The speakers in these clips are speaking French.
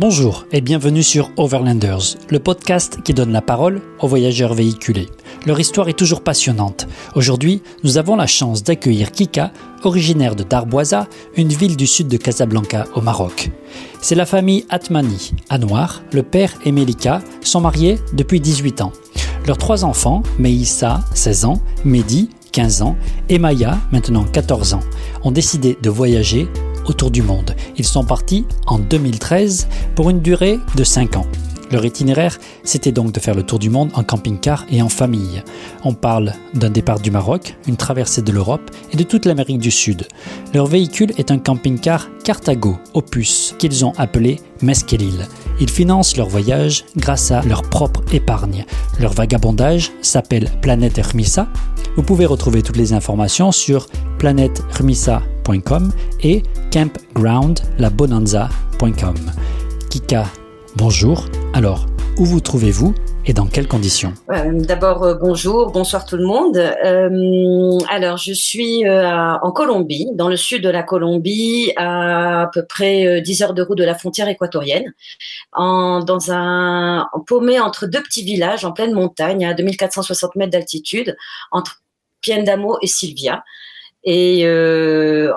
Bonjour et bienvenue sur Overlanders, le podcast qui donne la parole aux voyageurs véhiculés. Leur histoire est toujours passionnante. Aujourd'hui, nous avons la chance d'accueillir Kika, originaire de Darboisa, une ville du sud de Casablanca au Maroc. C'est la famille Atmani, à Noir, le père et Melika sont mariés depuis 18 ans. Leurs trois enfants, Meissa, 16 ans, Mehdi, 15 ans, et Maya, maintenant 14 ans, ont décidé de voyager autour du monde. Ils sont partis en 2013 pour une durée de 5 ans. Leur itinéraire, c'était donc de faire le tour du monde en camping-car et en famille. On parle d'un départ du Maroc, une traversée de l'Europe et de toute l'Amérique du Sud. Leur véhicule est un camping-car Cartago Opus qu'ils ont appelé Meskelil. Ils financent leur voyage grâce à leur propre épargne. Leur vagabondage s'appelle Planète Hermissa. Vous pouvez retrouver toutes les informations sur et campgroundlabonanza.com. Kika, bonjour. Alors, où vous trouvez-vous et dans quelles conditions? Euh, D'abord, euh, bonjour, bonsoir tout le monde. Euh, alors, je suis en Colombie, dans le sud de la Colombie, à, à peu près 10 heures de route de la frontière équatorienne, en, dans un paumé entre deux petits villages en pleine montagne, à 2460 mètres d'altitude, entre Piendamo et Silvia, et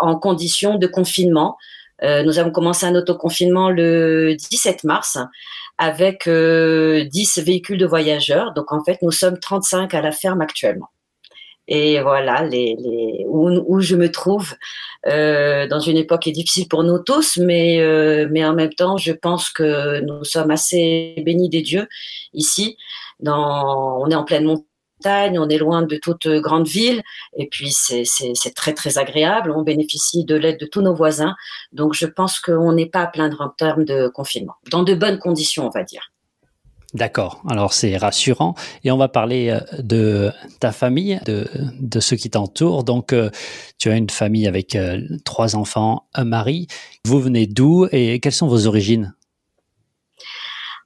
en condition de confinement. nous avons commencé un autoconfinement le 17 mars avec euh, 10 véhicules de voyageurs. Donc en fait, nous sommes 35 à la ferme actuellement. Et voilà où, je me trouve euh, dans une époque qui est difficile pour nous tous, mais euh, mais en même temps, je pense que nous sommes assez bénis des dieux ici. Dans, on est en pleine on est loin de toute grande ville, et puis c'est très très agréable. On bénéficie de l'aide de tous nos voisins, donc je pense qu'on n'est pas à plaindre en termes de confinement, dans de bonnes conditions, on va dire. D'accord, alors c'est rassurant. Et on va parler euh, de ta famille, de, de ceux qui t'entourent. Donc, euh, tu as une famille avec euh, trois enfants, un mari. Vous venez d'où et quelles sont vos origines?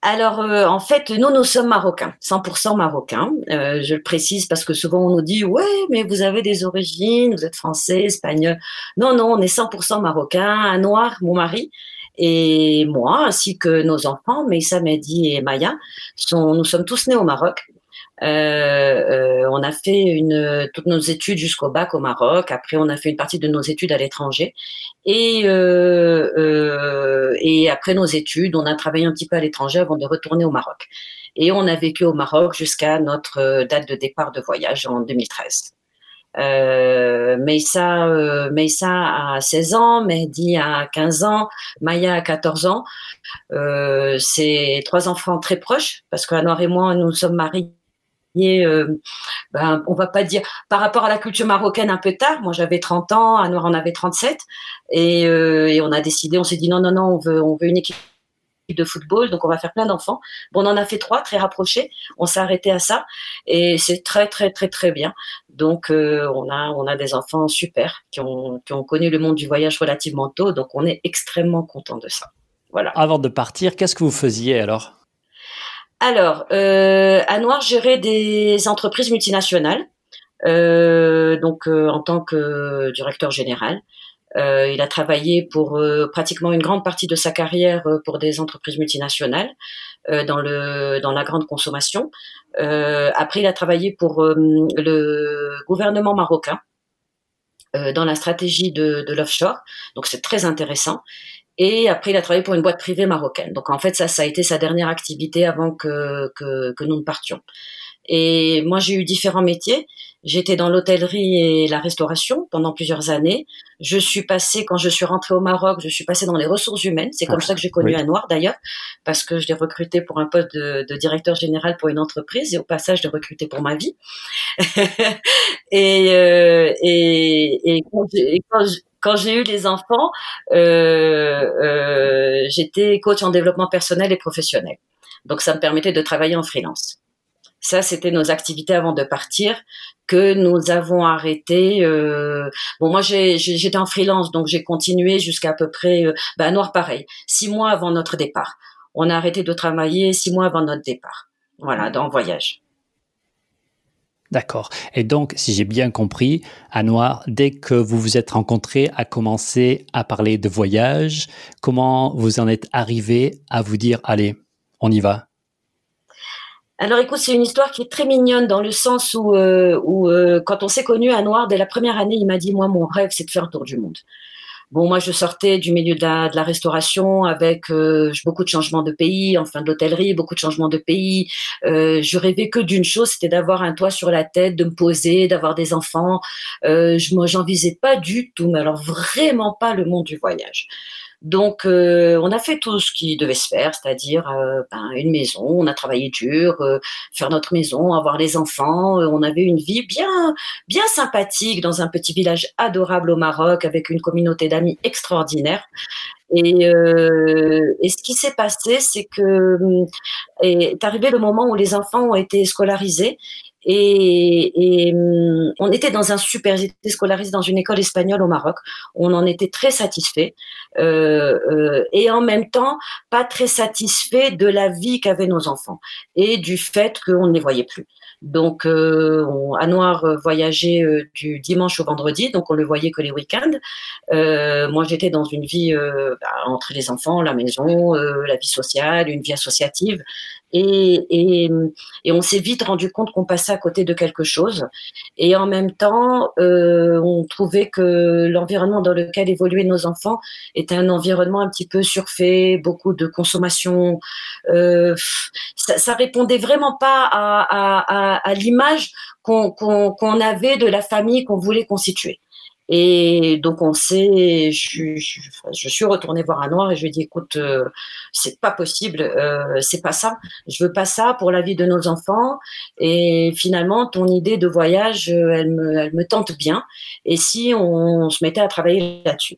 Alors, euh, en fait, nous, nous sommes marocains, 100% marocains. Euh, je le précise parce que souvent on nous dit, ouais, mais vous avez des origines, vous êtes français, espagnol. Non, non, on est 100% marocains. Un noir, mon mari, et moi, ainsi que nos enfants, Meissa, Mehdi et Maya, sont, nous sommes tous nés au Maroc. Euh, euh, on a fait une, toutes nos études jusqu'au bac au Maroc. Après, on a fait une partie de nos études à l'étranger. Et, euh, et après nos études, on a travaillé un petit peu à l'étranger avant de retourner au Maroc. Et on a vécu au Maroc jusqu'à notre date de départ de voyage en 2013. Euh, Meissa, Meissa a 16 ans, Mehdi a 15 ans, Maya a 14 ans. Euh, c'est trois enfants très proches parce qu'Anouar et moi, nous sommes mariés euh, ben, on va pas dire par rapport à la culture marocaine un peu tard. Moi, j'avais 30 ans, Anouar en avait 37, et, euh, et on a décidé, on s'est dit non, non, non, on veut, on veut une équipe de football, donc on va faire plein d'enfants. Bon, on en a fait trois, très rapprochés. On s'est arrêté à ça, et c'est très, très, très, très bien. Donc, euh, on a, on a des enfants super qui ont, qui ont connu le monde du voyage relativement tôt, donc on est extrêmement content de ça. Voilà. Avant de partir, qu'est-ce que vous faisiez alors? Alors, euh, Noir gérait des entreprises multinationales, euh, donc euh, en tant que directeur général. Euh, il a travaillé pour pratiquement une grande partie de sa carrière pour des entreprises multinationales dans le dans la grande consommation. après, il a travaillé pour le gouvernement marocain dans la stratégie de l'offshore. Donc c'est très intéressant. Et après, il a travaillé pour une boîte privée marocaine. Donc en fait, ça, ça a été sa dernière activité avant que, que, que nous ne partions. Et moi, j'ai eu différents métiers. J'étais dans l'hôtellerie et la restauration pendant plusieurs années. Je suis passée, quand je suis rentrée au Maroc, je suis passée dans les ressources humaines. C'est comme ah, ça que j'ai connu oui. Noir d'ailleurs, parce que je l'ai recruté pour un poste de, de, directeur général pour une entreprise et au passage, je l'ai recruté pour ma vie. et, euh, et, et, quand et quand quand j'ai eu les enfants, euh, euh, j'étais coach en développement personnel et professionnel. Donc ça me permettait de travailler en freelance. Ça, c'était nos activités avant de partir que nous avons arrêté. Euh... Bon, moi, j'étais en freelance, donc j'ai continué jusqu'à peu près, euh... bah, noir pareil, six mois avant notre départ. On a arrêté de travailler six mois avant notre départ. Voilà, dans voyage. D'accord. Et donc, si j'ai bien compris, Anouar, dès que vous vous êtes rencontrés, a commencé à parler de voyage. Comment vous en êtes arrivé à vous dire, allez, on y va? Alors écoute, c'est une histoire qui est très mignonne dans le sens où, euh, euh, quand on s'est connu à Noir, dès la première année, il m'a dit, moi, mon rêve, c'est de faire un tour du monde. Bon, moi, je sortais du milieu de la, de la restauration avec euh, beaucoup de changements de pays, enfin de l'hôtellerie, beaucoup de changements de pays. Euh, je rêvais que d'une chose, c'était d'avoir un toit sur la tête, de me poser, d'avoir des enfants. Euh, je, moi, pas du tout, mais alors vraiment pas le monde du voyage. Donc, euh, on a fait tout ce qui devait se faire, c'est-à-dire euh, ben, une maison. On a travaillé dur, euh, faire notre maison, avoir les enfants. on avait une vie bien, bien sympathique dans un petit village adorable au Maroc avec une communauté d'amis extraordinaire. Et, et, ce qui s'est passé, c'est que est arrivé le moment où les enfants ont été scolarisés et, et, hum, on était dans un super, j'étais scolarisé dans une école espagnole au Maroc. On en était très satisfait euh, euh, et en même temps pas très satisfait de la vie qu'avaient nos enfants et du fait qu'on ne les voyait plus. Donc, euh, on, à Noir euh, voyageait euh, du dimanche au vendredi, donc on le voyait que les week-ends. Euh, moi, j'étais dans une vie bah, entre les enfants, la maison, la vie sociale, une vie associative. Et, et, et on s'est vite rendu compte qu'on passait à côté de quelque chose. Et en même temps, on trouvait que l'environnement dans lequel évoluaient nos enfants était un environnement un petit peu surfait, beaucoup de consommation. ça, ça répondait vraiment pas à, à à, l'image qu'on avait de la famille qu'on voulait constituer. Et donc on sait, je, suis retournée voir un noir et je lui ai dit écoute, euh, c'est pas possible, euh, c'est pas ça. Je veux pas ça pour la vie de nos enfants. Et finalement, ton idée de voyage, euh, elle me tente bien. Et si on, se mettait à travailler là-dessus?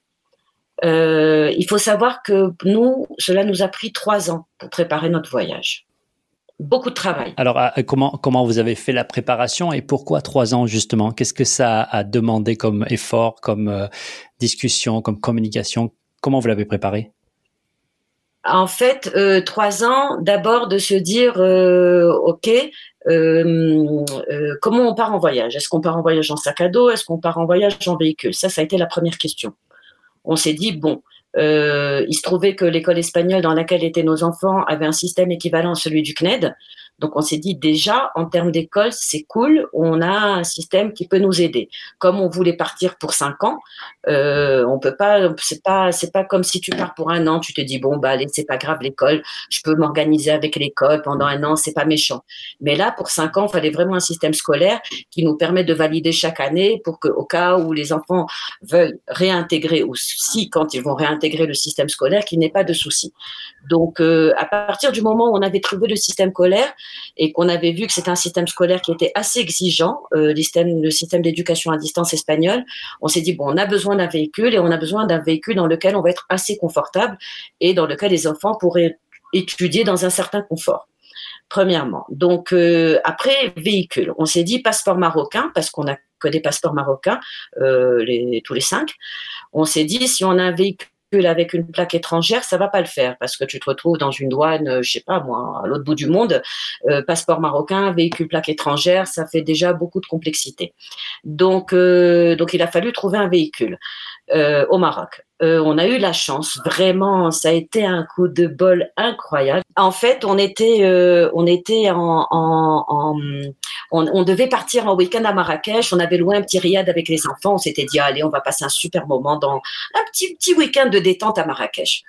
il faut savoir que nous, cela nous a pris trois ans pour préparer notre voyage beaucoup de travail. Alors, euh, comment, comment vous avez fait la préparation et pourquoi trois ans justement? Qu'est-ce que ça a demandé comme effort, comme euh, discussion, comme communication? Comment vous l'avez préparé? En fait, euh, trois ans, d'abord de se dire, OK, comment on part en voyage? Est-ce qu'on part en voyage en sac à dos? Est-ce qu'on part en voyage en véhicule? Ça, ça a été la première question. On s'est dit, bon, euh, il se trouvait que l'école espagnole dans laquelle étaient nos enfants avait un système équivalent à celui du CNED. Donc on s'est dit déjà en termes d'école c'est cool, on a un système qui peut nous aider. Comme on voulait partir pour cinq ans, euh, on peut pas, c'est pas, c'est pas comme si tu pars pour un an, tu te dis bon bah allez c'est pas grave l'école, je peux m'organiser avec l'école pendant un an, c'est pas méchant. Mais là pour cinq ans, il fallait vraiment un système scolaire qui nous permet de valider chaque année pour que au cas où les enfants veulent réintégrer ou si quand ils vont réintégrer le système scolaire, qu'il n'y ait pas de souci. Donc euh, à partir du moment où on avait trouvé le système scolaire et qu'on avait vu que c'était un système scolaire qui était assez exigeant, euh, le système, d'éducation à distance espagnol, on s'est dit, bon, on a besoin d'un véhicule et on a besoin d'un véhicule dans lequel on va être assez confortable et dans lequel les enfants pourraient étudier dans un certain confort premièrement. Donc euh, après véhicule, on s'est dit passeport marocain parce qu'on a que des passeports marocains, euh, tous les cinq. On s'est dit si on a un véhicule avec une plaque étrangère, ça va pas le faire parce que tu te retrouves dans une douane, euh, je sais pas moi, à l'autre bout du monde, euh, passeport marocain, véhicule plaque étrangère, ça fait déjà beaucoup de complexité. Donc, euh, donc il a fallu trouver un véhicule au Maroc. Euh, on a eu la chance, vraiment, ça a été un coup de bol incroyable. En fait, on était, euh, on était en, on, devait partir en week-end à Marrakech. On avait loué un petit riad avec les enfants. On s'était dit, allez, on va passer un super moment dans un petit petit week-end de détente à Marrakech.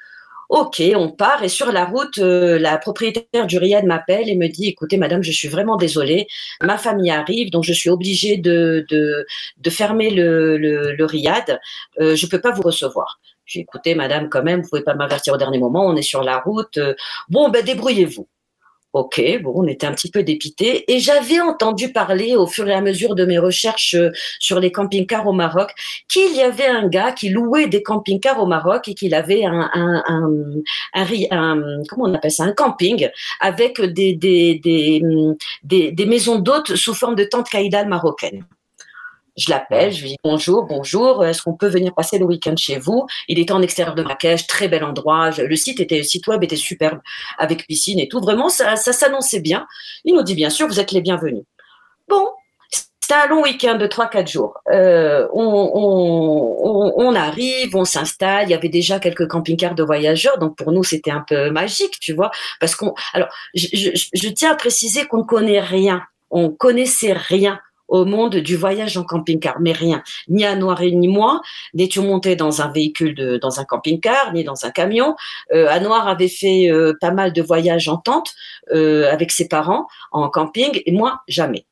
Ok, on part et sur la route, euh, la propriétaire du riad m'appelle et me dit écoutez, madame, je suis vraiment désolée, ma famille arrive, donc je suis obligée de, de, fermer le, le, riad, euh, je peux pas vous recevoir. J'ai écouté, madame, quand même, vous pouvez pas m'avertir au dernier moment, on est sur la route. Euh, bon, ben débrouillez-vous. Ok, bon, on était un petit peu dépité. Et j'avais entendu parler au fur et à mesure de mes recherches euh, sur les camping-cars au Maroc qu'il y avait un gars qui louait des camping-cars au Maroc et qu'il avait un, un, un, comment on appelle ça, un camping avec des, des, des, des, des maisons d'hôtes sous forme de tentes caïdales marocaines. Je l'appelle, je lui dis bonjour, bonjour, est-ce qu'on peut venir passer le week-end chez vous? Il était en extérieur de Marrakech, très bel endroit. Le site était, le site web était superbe, avec piscine et tout. Vraiment, ça, ça s'annonçait bien. Il nous dit bien sûr, vous êtes les bienvenus. Bon, C'était un long week-end de 3-4 jours. Euh, on, arrive, on s'installe. Il y avait déjà quelques camping-cars de voyageurs, donc pour nous c'était un peu magique, tu vois, parce qu'on. Alors, je, tiens à préciser qu'on ne connaît rien. On connaissait rien au monde du voyage en camping-car, mais rien. Ni à Noiré ni moi n'étions montés dans un véhicule de, dans un camping-car, ni dans un camion. Euh, Noir avait fait euh, pas mal de voyages en tente euh, avec ses parents en camping, et moi jamais.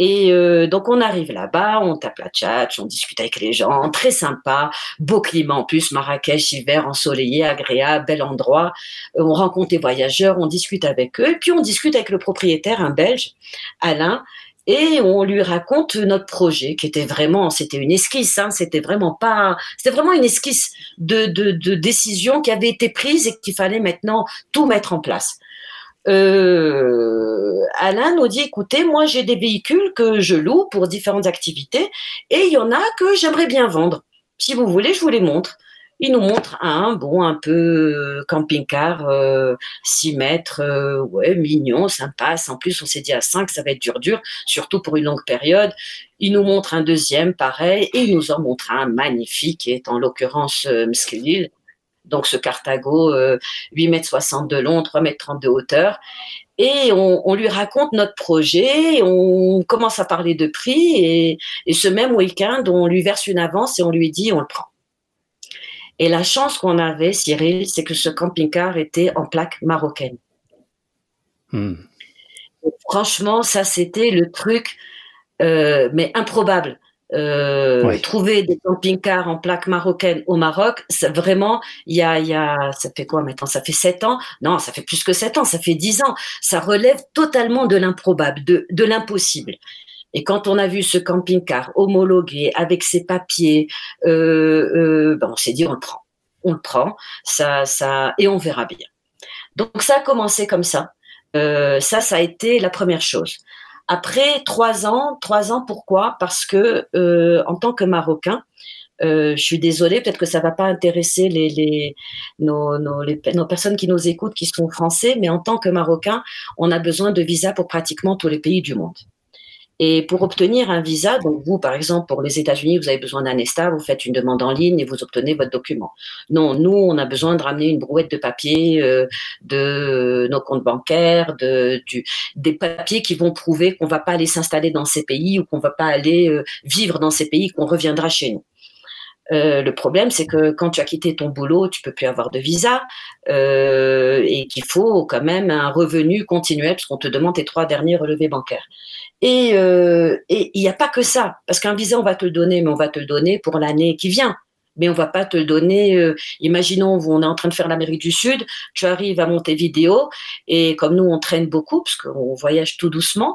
Et euh, donc on arrive là-bas, on tape la tchatch, on discute avec les gens, très sympa, beau climat en plus, Marrakech, hiver, ensoleillé, agréable, bel endroit. Euh, on rencontre les voyageurs, on discute avec eux, puis on discute avec le propriétaire, un Belge, Alain, et on lui raconte notre projet qui était vraiment, c'était une esquisse, hein, c'était vraiment pas, c'était vraiment une esquisse de, décision qui avait été prise et qu'il fallait maintenant tout mettre en place euh, Alain nous dit écoutez, moi j'ai des véhicules que je loue pour différentes activités et il y en a que j'aimerais bien vendre. Si vous voulez, je vous les montre. Il nous montre un, bon, un peu euh, camping-car, 6 euh, mètres, euh, ouais, mignon, sympa. En plus, on s'est dit à 5, ça va être dur, dur, surtout pour une longue période. Il nous montre un deuxième, pareil, et il nous en montre un magnifique, qui est en l'occurrence euh, donc ce Carthago, 8 mètres 60 de long, 3 mètres 30 de hauteur. Et on, lui raconte notre projet, on commence à parler de prix et, ce même week-end, on lui verse une avance et on lui dit on le prend. Et la chance qu'on avait, Cyril, c'est que ce camping-car était en plaque marocaine. Hmm. Franchement, ça c'était le truc, euh, mais improbable. Euh, trouver des camping-cars en plaque marocaine au Maroc, vraiment, il y a, il y a, ça fait quoi maintenant? Ça fait sept ans? Non, ça fait plus que sept ans, ça fait dix ans. Ça relève totalement de l'improbable, de, de l'impossible. Et quand on a vu ce camping-car homologué avec ses papiers, euh, euh, ben on s'est dit on le prend, on le prend, ça, ça, et on verra bien. Donc ça a commencé comme ça. Euh, ça, ça a été la première chose. Après trois ans, trois ans, pourquoi? Parce que euh, en tant que Marocain, euh, je suis désolée, peut-être que ça va pas intéresser les, les, nos, nos, les, nos, personnes qui nous écoutent, qui sont français, mais en tant que Marocain, on a besoin de visa pour pratiquement tous les pays du monde. Et pour obtenir un visa, donc vous, par exemple, pour les États-Unis, vous avez besoin d'un ESTA, vous faites une demande en ligne et vous obtenez votre document. Non, nous, on a besoin de ramener une brouette de papier, euh, de nos comptes bancaires, de, des papiers qui vont prouver qu'on va pas aller s'installer dans ces pays ou qu'on va pas aller euh, vivre dans ces pays, qu'on reviendra chez nous. Euh, le problème, c'est que quand tu as quitté ton boulot, tu peux plus avoir de visa et qu'il faut quand même un revenu continuel parce qu'on te demande tes trois derniers relevés bancaires. Et euh, il n'y a pas que ça, parce qu'un visa, on va te le donner, mais on va te le donner pour l'année qui vient. Mais on va pas te le donner. Euh, imaginons, on est en train de faire l'Amérique du Sud, tu arrives à monter vidéo, et comme nous, on traîne beaucoup, parce qu'on voyage tout doucement,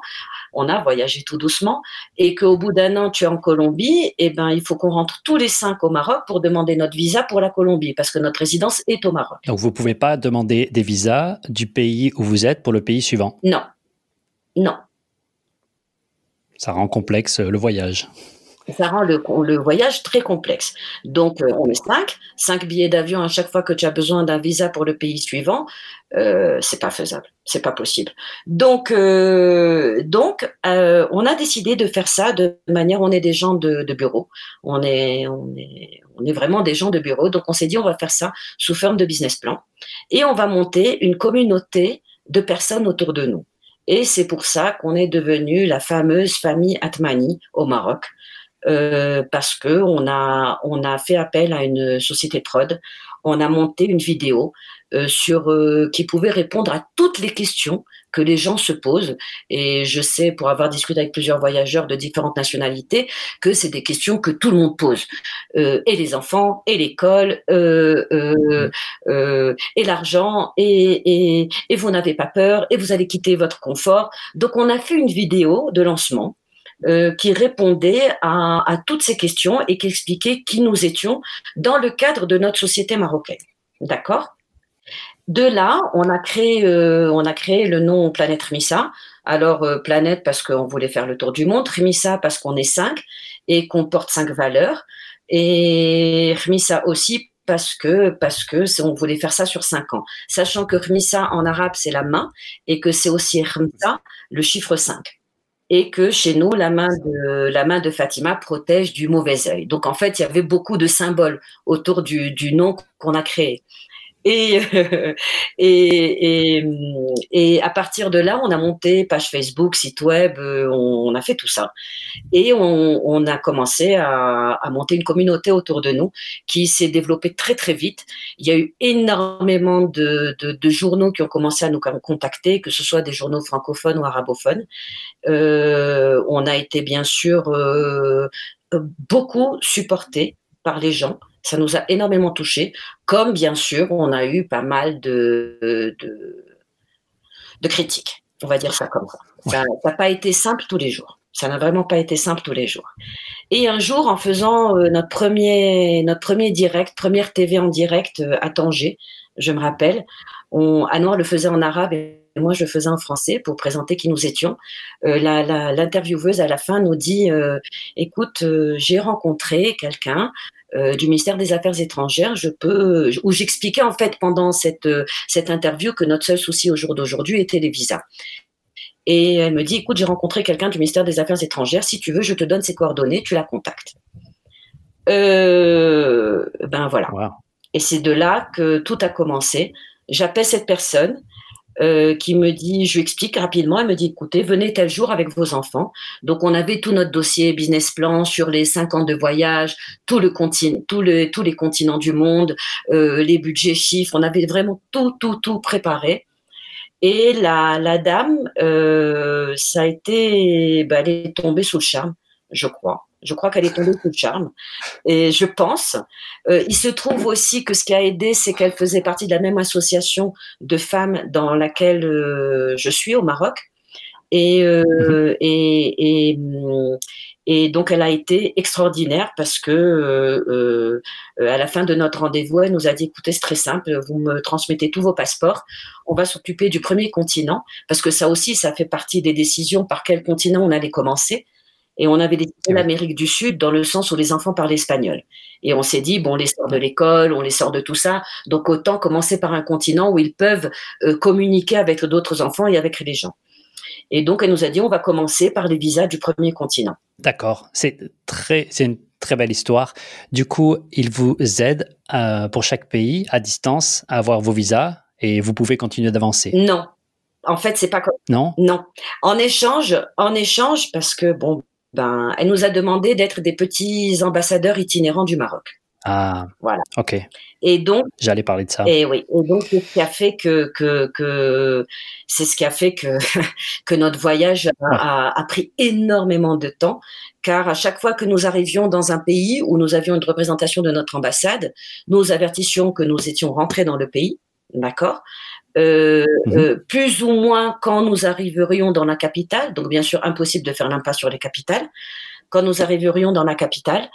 on a voyagé tout doucement, et qu'au bout d'un an, tu es en Colombie, et eh ben, il faut qu'on rentre tous les cinq au Maroc pour demander notre visa pour la Colombie, parce que notre résidence est au Maroc. Donc, vous pouvez pas demander des visas du pays où vous êtes pour le pays suivant? Non. Non. Ça rend complexe le voyage. Ça rend le, voyage très complexe. Donc, euh, on est cinq, cinq billets d'avion à chaque fois que tu as besoin d'un visa pour le pays suivant, euh, c'est pas faisable, c'est pas possible. Donc, euh, donc, euh, on a décidé de faire ça de manière, on est des gens de, de bureau, on est, on est, on est vraiment des gens de bureau. Donc, on s'est dit, on va faire ça sous forme de business plan, et on va monter une communauté de personnes autour de nous. Et c'est pour ça qu'on est devenu la fameuse famille Atmani au Maroc, euh, parce que on a on a fait appel à une société prod, on a monté une vidéo euh, sur euh, qui pouvait répondre à toutes les questions que les gens se posent. Et je sais, pour avoir discuté avec plusieurs voyageurs de différentes nationalités, que c'est des questions que tout le monde pose. Euh, et les enfants, et l'école, euh, euh, et l'argent, et, vous n'avez pas peur, et vous allez quitter votre confort. Donc on a fait une vidéo de lancement. Qui répondait à, à, toutes ces questions et qui expliquait qui nous étions dans le cadre de notre société marocaine. D'accord? De là, on a créé, euh, on a créé le nom Planète Remissa. Alors euh, planète parce qu'on voulait faire le tour du monde, Remissa parce qu'on est cinq et qu'on porte cinq valeurs, et Remissa aussi parce que parce que on voulait faire ça sur cinq ans, sachant que Remissa en arabe c'est la main et que c'est aussi Remissa le chiffre 5. et que chez nous, la main de, la main de Fatima protège du mauvais œil. Donc, en fait, il y avait beaucoup de symboles autour du, du nom qu'on a créé. Et, et, et, et, à partir de là, on a monté page Facebook, site web, euh, on, a fait tout ça. Et on, a commencé à, à, monter une communauté autour de nous qui s'est développée très très vite. Il y a eu énormément de, de, journaux qui ont commencé à nous contacter, que ce soit des journaux francophones ou arabophones. Euh, on a été bien sûr euh, beaucoup supportés par les gens ça nous a énormément touchés, comme bien sûr on a eu pas mal de, de, critiques, on va dire ça comme ça. Ça n'a pas été simple tous les jours. Ça n'a vraiment pas été simple tous les jours. Et un jour, en faisant euh, notre premier notre premier direct, première TV en direct euh, à Tanger, je me rappelle, on, Anouar le faisait en arabe et moi je le faisais en français pour présenter qui nous étions. Euh, L'intervieweuse à la fin nous dit "Écoute, j'ai rencontré quelqu'un euh, du ministère des Affaires étrangères, je peux, où j'expliquais en fait pendant cette, euh, cette interview que notre seul souci au jour d'aujourd'hui était les visas. Et elle me dit, écoute, j'ai rencontré quelqu'un du ministère des Affaires étrangères, si tu veux, je te donne ses coordonnées, tu la contactes. Euh, ben voilà. Et c'est de là que tout a commencé. J'appelle cette personne, euh, qui me dit, je lui explique rapidement, elle me dit, écoutez, venez tel jour avec vos enfants. Donc on avait tout notre dossier business plan sur les cinq ans de voyage, tout le continent, tout le, tous les continents du monde, euh, les budgets chiffres, on avait vraiment tout, tout, tout préparé. Et la, la dame, euh, ça a été, bah, elle est tombée sous le charme, je crois. Je crois qu'elle est tombée sous le charme. Et je pense. Euh, il se trouve aussi que ce qui a aidé, c'est qu'elle faisait partie de la même association de femmes dans laquelle euh, je suis au Maroc. Et, euh, mhm. et, et, et, donc, elle a été extraordinaire parce que à la fin de notre rendez-vous, elle nous a dit écoutez, c'est très simple, vous me transmettez tous vos passeports, on va s'occuper du premier continent parce que ça aussi, ça fait partie des décisions par quel continent on allait commencer. Et on avait décidé l'Amérique du Sud dans le sens où les enfants parlaient espagnol. Et on s'est dit, bon, on les sort de l'école, on les sort de tout ça, donc autant commencer par un continent où ils peuvent euh, communiquer avec d'autres enfants et avec les gens. Et donc, elle nous a dit, on va commencer par les visas du premier continent. D'accord, c'est très, c'est une très belle histoire. Du coup, ils vous aident euh, pour chaque pays à distance à avoir vos visas et vous pouvez continuer d'avancer. Non, en fait, c'est pas comme non? Non. En échange, en échange, parce que bon, ben, elle nous a demandé d'être des petits ambassadeurs itinérants du Maroc. Ah, voilà. Ok. Et donc, j'allais parler de ça. Et oui. Et donc, c'est ce qui a fait que, que, que c'est ce qui a fait que, que notre voyage a, a, pris énormément de temps, car à chaque fois que nous arrivions dans un pays où nous avions une représentation de notre ambassade, nous avertissions que nous étions rentrés dans le pays, d'accord? Euh, mhm. euh, plus ou moins quand nous arriverions dans la capitale. Donc, bien sûr, impossible de faire l'impasse sur les capitales. Quand nous arriverions dans la capitale.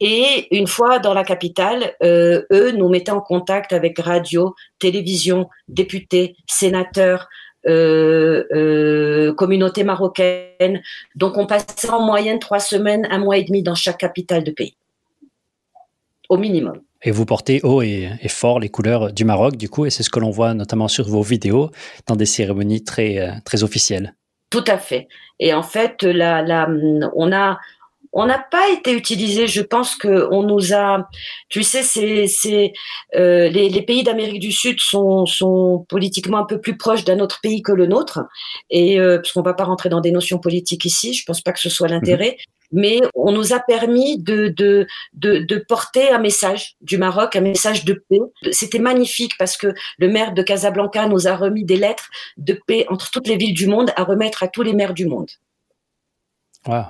Et une fois dans la capitale, euh, eux nous mettaient en contact avec radio, télévision, députés, sénateurs, euh, euh, communauté marocaine. Donc, on passait en moyenne trois semaines, un mois et demi dans chaque capitale de pays, au minimum. Et vous portez haut et, fort les couleurs du Maroc, du coup, et c'est ce que l'on voit notamment sur vos vidéos dans des cérémonies très, euh, très officielles. Tout à fait. Et en fait, la, la, on a, on n'a pas été utilisé. Je pense que on nous a, tu sais, c'est, c'est euh, les, les, pays d'Amérique du Sud sont, sont politiquement un peu plus proches d'un autre pays que le nôtre, et euh, parce qu'on va pas rentrer dans des notions politiques ici. Je pense pas que ce soit l'intérêt. Mhm. Mais on nous a permis de, de, de, de, porter un message du Maroc, un message de paix. C'était magnifique parce que le maire de Casablanca nous a remis des lettres de paix entre toutes les villes du monde à remettre à tous les maires du monde. Wow.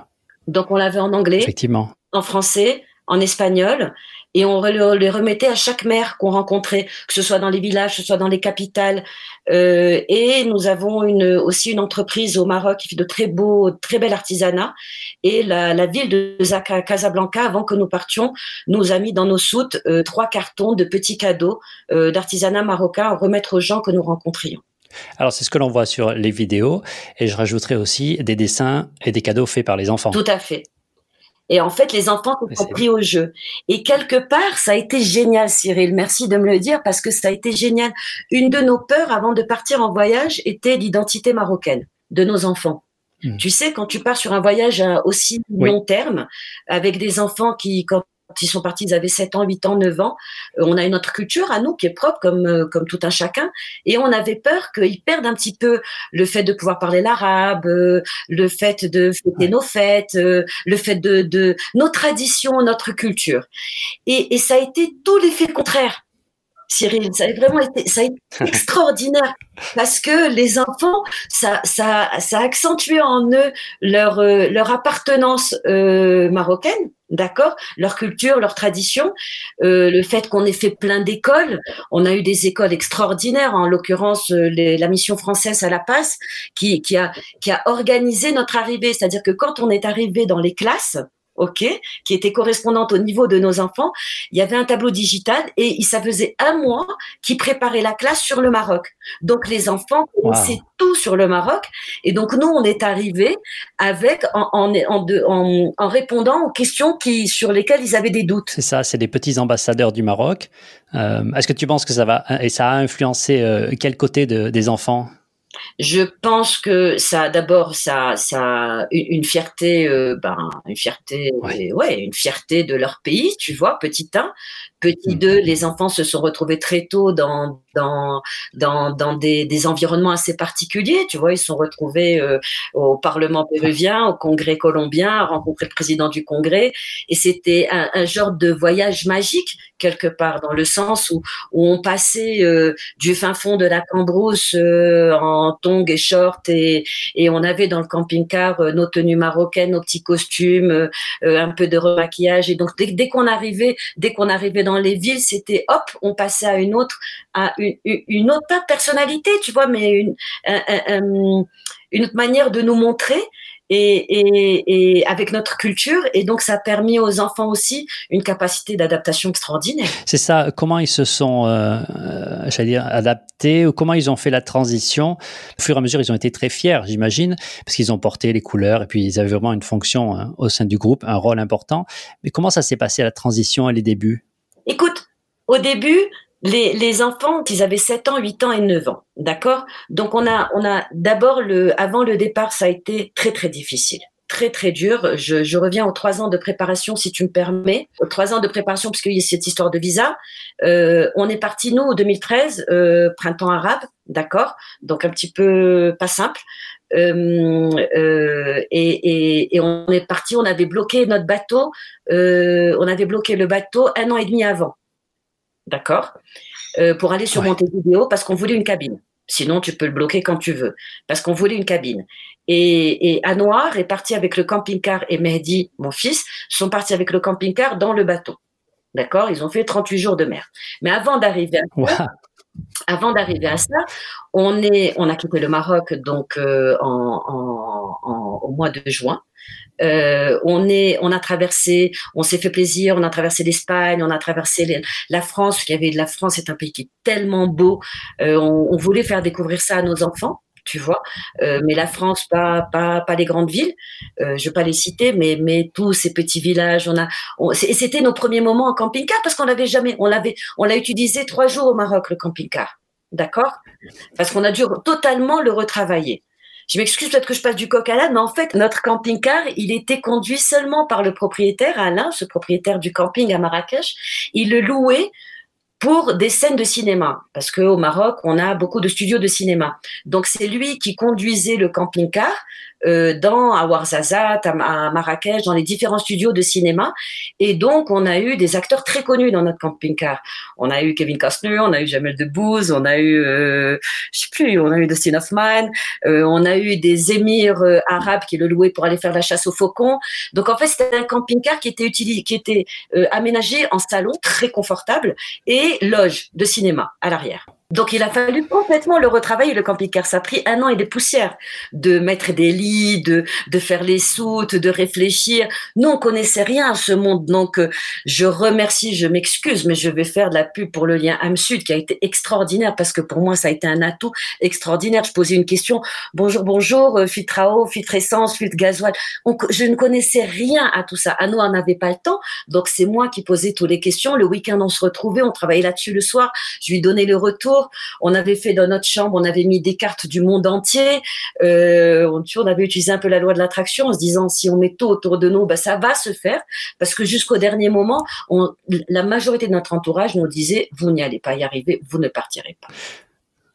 Donc on l'avait en anglais, Effectivement. en français, en espagnol, et on les remettait à chaque maire qu'on rencontrait, que ce soit dans les villages, que ce soit dans les capitales. Euh, et nous avons une, aussi une entreprise au Maroc qui fait de très beaux, très bel artisanat. Et la, la ville de Casablanca, avant que nous partions, nous a mis dans nos soutes euh, trois cartons de petits cadeaux euh, d'artisanat marocain à remettre aux gens que nous rencontrions. Alors, c'est ce que l'on voit sur les vidéos. Et je rajouterai aussi des dessins et des cadeaux faits par les enfants. Tout à fait. Et en fait, les enfants sont pris au jeu. Et quelque part, ça a été génial, Cyril. Merci de me le dire parce que ça a été génial. Une de nos peurs avant de partir en voyage était l'identité marocaine de nos enfants. Mmh. Tu sais, quand tu pars sur un voyage euh, aussi long terme, avec des enfants qui, quand ils sont partis, ils avaient 7 ans, 8 ans, 9 ans. Euh, on a une autre culture à nous qui est propre comme, euh, comme tout un chacun. Et on avait peur qu'ils perdent un petit peu le fait de pouvoir parler l'arabe, le fait de fêter nos fêtes, le fait de, de nos traditions, notre culture. Et, et ça a été tout l'effet contraire. Cyril. Ça a vraiment été, ça a été extraordinaire parce que les enfants, ça, ça, ça a accentué en eux leur, euh, leur appartenance euh, marocaine, d'accord, leur culture, leur tradition, euh, le fait qu'on ait fait plein d'écoles. On a eu des écoles extraordinaires, en l'occurrence la mission française à La Passe, qui, qui a, qui a organisé notre arrivée. C'est-à-dire que quand on est arrivé dans les classes, ok, qui était correspondante au niveau de nos enfants, il y avait un tableau digital et ça faisait un mois qu'ils préparaient la classe sur le Maroc. Donc les enfants connaissaient tout sur le Maroc et donc nous on est arrivés avec en, en, en, en, répondant aux questions qui sur lesquelles ils avaient des doutes. C'est ça, c'est des petits ambassadeurs du Maroc. Euh, Est-ce que tu penses que ça va et ça a influencé euh, quel côté de, des enfants? Je pense que ça, d'abord, ça, ça, une, fierté, euh, ben, une fierté, ouais. une fierté de leur pays, tu vois, petit un. Petit 2, mmh. les enfants se sont retrouvés très tôt dans, dans, dans, dans des, des, environnements assez particuliers. Tu vois, ils se sont retrouvés euh, au Parlement péruvien, au Congrès colombien, à rencontrer le président du Congrès. Et c'était un, un, genre de voyage magique, quelque part, dans le sens où, où on passait euh, du fin fond de la Cambrousse euh, en tongs et shorts et, et on avait dans le camping-car nos tenues marocaines, nos petits costumes, un peu de remaquillage. Et donc, dès, dès qu'on arrivait, dès qu'on arrivait dans les villes, c'était hop, on passait à une autre, à une, autre personnalité, tu vois, mais une, autre manière de nous montrer. Et, et, avec notre culture. Et donc, ça a permis aux enfants aussi une capacité d'adaptation extraordinaire. C'est ça. Comment ils se sont, euh, euh j'allais dire, adaptés ou comment ils ont fait la transition? Au fur et à mesure, ils ont été très fiers, j'imagine, parce qu'ils ont porté les couleurs et puis ils avaient vraiment une fonction hein, au sein du groupe, un rôle important. Mais comment ça s'est passé la transition et les débuts? Écoute, au début, les, les, enfants, ils avaient 7 ans, 8 ans et 9 ans. D'accord? Donc, on a, on a d'abord, le, avant le départ, ça a été très, très difficile. Très, très dur. Je, je reviens aux trois ans de préparation, si tu me permets. Trois ans de préparation, parce qu'il y a cette histoire de visa. Euh, on est parti, nous, en 2013, euh, printemps arabe. D'accord? Donc, un petit peu pas simple. Euh, euh, et, et, et, on est parti, on avait bloqué notre bateau, euh, on avait bloqué le bateau un an et demi avant, d'accord, pour aller sur ouais. Montevideo parce qu'on voulait une cabine. Sinon, tu peux le bloquer quand tu veux, parce qu'on voulait une cabine. Et, et Anouar est parti avec le camping-car et Mehdi, mon fils, sont partis avec le camping-car dans le bateau. D'accord? Ils ont fait 38 jours de mer. Mais avant d'arriver à wow avant d'arriver à ça, on, est, on a quitté le Maroc donc euh, en, en, en, au mois de juin. Euh, on est, on a traversé, on s'est fait plaisir, on a traversé l'Espagne, on a traversé la France. Qui avait la France est un pays qui est tellement beau. Euh, on, on, voulait faire découvrir ça à nos enfants tu vois. Euh, mais la France, pas, pas, pas les grandes villes, euh, je vais pas les citer, mais, mais tous ces petits villages, on a, c'était nos premiers moments en camping-car parce qu'on l'avait jamais, on l'avait, on l'a utilisé trois jours au Maroc le camping-car, d'accord? Parce qu'on a dû totalement le retravailler. Je m'excuse peut-être que je passe du coq à l'âne, mais en fait, notre camping-car, il était conduit seulement par le propriétaire, Alain, ce propriétaire du camping à Marrakech. Il le louait pour des scènes de cinéma, parce qu'au Maroc, on a beaucoup de studios de cinéma. Donc c'est lui qui conduisait le camping-car euh, dans à Ouarzazate, à, Marrakech, dans les différents studios de cinéma. Et donc, on a eu des acteurs très connus dans notre camping-car. On a eu Kevin Costner, on a eu Jamel Debbouze, on a eu, euh, je sais plus, on a eu Dustin Hoffman, euh, on a eu des émirs euh, arabes qui le louaient pour aller faire la chasse aux faucons. Donc, en fait, c'était un camping-car qui était utilisé, qui était euh, aménagé en salon très confortable et loge de cinéma à l'arrière. Donc il a fallu complètement le retravailler, le camping-car. Ça a pris un an et des poussières de mettre des lits, de, de faire les soutes, de réfléchir. Nous, on connaissait rien à ce monde. Donc euh, je remercie, je m'excuse, mais je vais faire de la pub pour le lien âme-sud qui a été extraordinaire parce que pour moi, ça a été un atout extraordinaire. Je posais une question. Bonjour, bonjour, euh, filtre à eau, filtre essence, filtre gasoil. Je ne connaissais rien à tout ça. À nous, on n'avait pas le temps. Donc c'est moi qui posais toutes les questions. Le week-end, on se retrouvait, on travaillait là-dessus le soir. Je lui donnais le retour jours. On avait fait dans notre chambre, on avait mis des cartes du monde entier. Euh, on, on avait utilisé un peu la loi de l'attraction en se disant si on met tout autour de nous, ben, ça va se faire. Parce que jusqu'au dernier moment, on, la majorité de notre entourage nous disait vous n'y allez pas y arriver, vous ne partirez pas.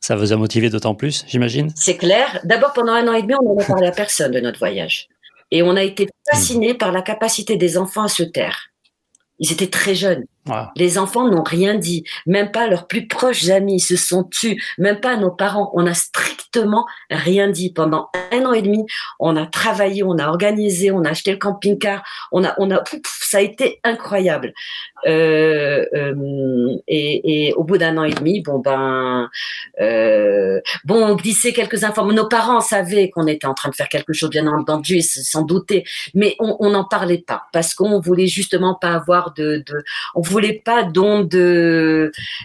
Ça vous a motivé d'autant plus, j'imagine? C'est clair. D'abord, pendant un an et demi, on n'a parlé à personne de notre voyage. Et on a été fascinés par la capacité des enfants à se taire. Ils étaient très jeunes. Les enfants n'ont rien dit, même pas leurs plus proches amis se sont tus, même pas nos parents. On a strictement rien dit pendant un an et demi. On a travaillé, on a organisé, on a acheté le camping-car, ça a été incroyable. Euh, euh, et, au bout d'un an et demi, bon ben, euh, on glissait quelques informations. Nos parents savaient qu'on était en train de faire quelque chose, bien entendu, ils s'en doutaient, mais on n'en parlait pas parce qu'on voulait justement pas avoir de, pas d'onde,